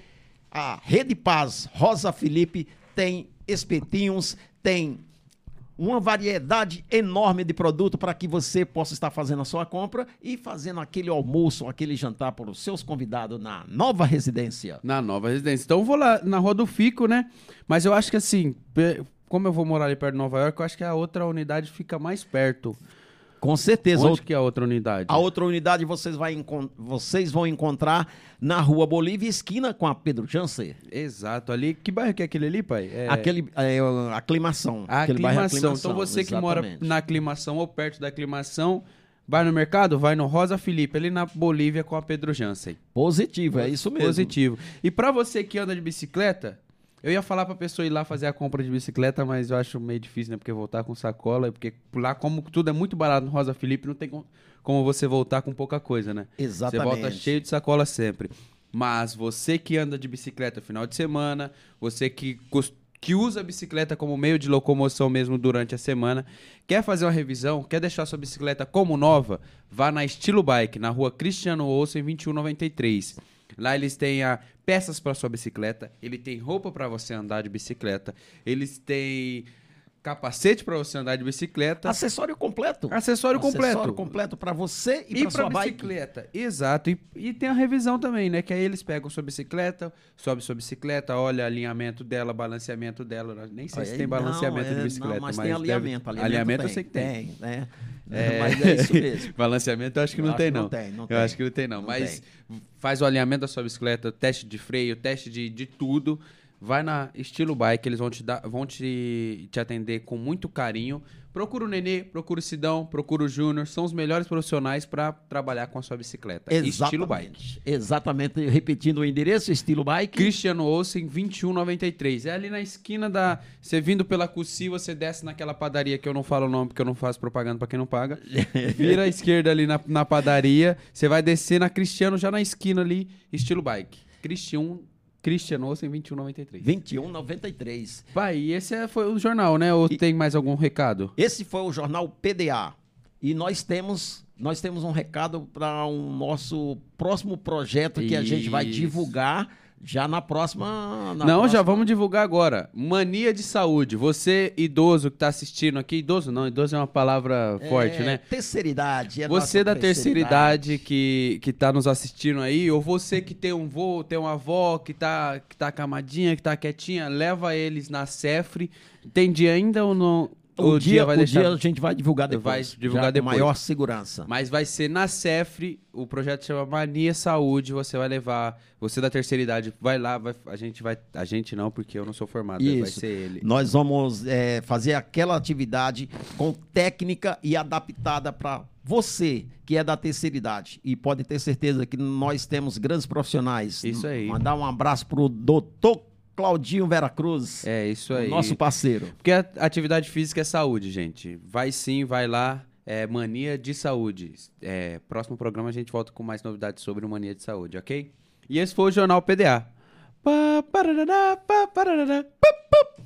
a Rede Paz Rosa Felipe tem espetinhos, tem uma variedade enorme de produto para que você possa estar fazendo a sua compra e fazendo aquele almoço, aquele jantar para os seus convidados na nova residência. Na nova residência. Então eu vou lá na Rua do Fico, né? Mas eu acho que assim, como eu vou morar ali perto de Nova York, eu acho que a outra unidade fica mais perto. Com certeza. Onde que é a outra unidade? A outra unidade vocês, vai vocês vão encontrar na Rua Bolívia, esquina com a Pedro Janser. Exato, ali. Que bairro que é aquele ali, pai? É... Aquele, é, aclimação. A aquele bairro aclimação. Então você que mora exatamente. na aclimação ou perto da aclimação, vai no mercado, vai no Rosa Felipe, ali na Bolívia com a Pedro Jansen. Positivo, é isso mesmo. Positivo. E pra você que anda de bicicleta, eu ia falar pra pessoa ir lá fazer a compra de bicicleta, mas eu acho meio difícil, né? Porque voltar com sacola, porque lá, como tudo é muito barato no Rosa Felipe, não tem com- como você voltar com pouca coisa, né? Exatamente. Você volta cheio de sacola sempre. Mas você que anda de bicicleta final de semana, você que, que usa a bicicleta como meio de locomoção mesmo durante a semana, quer fazer uma revisão, quer deixar sua bicicleta como nova, vá na Estilo Bike, na rua Cristiano Olsen 2193. Lá eles têm a peças para sua bicicleta, ele tem roupa para você andar de bicicleta, eles têm capacete para você andar de bicicleta, Acessório completo. acessório completo. Acessório completo para você e, E para sua bike. bicicleta, exato. E, e tem a revisão também, né? Que aí eles pegam sua bicicleta, sobe sua bicicleta, olha alinhamento dela, balanceamento dela. Nem sei se Aí, tem balanceamento não, de é, bicicleta, não, mas, mas tem deve- alinhamento. Alinhamento, Alinhamento tem, eu sei que tem. Tem, né? É. Mas é isso mesmo. Balanceamento eu acho que Eu não acho tem, não. não tem, não eu tem. acho que não tem, não. Não Mas faz o alinhamento da sua bicicleta, teste de freio, teste de, de tudo. Vai na Estilo Bike, eles vão te dar, vão te, te atender com muito carinho. Procura o Nenê, procura o Sidão, procura o Júnior, são os melhores profissionais para trabalhar com a sua bicicleta. Estilo Bike. Exatamente. Exatamente. Repetindo o endereço, estilo bike. Cristiano Olsen 2193. É ali na esquina da. Você vindo pela Cussi, você desce naquela padaria que eu não falo o nome porque eu não faço propaganda pra quem não paga. Vira à esquerda ali na, na padaria. Você vai descer na Cristiano, já na esquina ali, estilo bike. Cristian, Cristiano Olsen 2193. 2193. Pai, e esse é- foi o jornal, né? Ou tem mais algum recado? Esse foi o jornal PDA. E nós temos, nós temos um recado para o nosso próximo projeto que a gente vai Isso. divulgar já na próxima. na não, já próxima- vamos divulgar agora. Mania de saúde. Você, idoso que tá assistindo aqui, idoso não, idoso é uma palavra forte, É, né? Terceira idade. é Você da terceira idade que, que tá nos assistindo aí, ou você que tem um vô, tem uma avó que tá, que tá camadinha, que tá quietinha, leva eles na Cefre. Tem dia ainda ou não? O, dia, vai o deixar. dia a gente vai divulgar depois. Vai divulgar já com depois. maior segurança. Mas vai ser na Cefre, o projeto chama Mania Saúde, você vai levar, você da terceira idade, vai lá, vai- a gente vai, a gente não, porque eu não sou formado, vai Isso. ser ele. Nós vamos é, fazer aquela atividade com técnica e adaptada para você que é da terceira idade. E pode ter certeza que nós temos grandes profissionais. Isso aí. Mandar um abraço pro doutor Claudinho Vera Cruz, É, isso aí. nosso parceiro. Porque a atividade física é saúde, gente. Vai sim, vai lá. É Mania de Saúde. É, próximo programa a gente volta com mais novidades sobre o Mania de Saúde, ok? E esse foi o Jornal PDA. Pá, parará, pá, parará, pá, pá.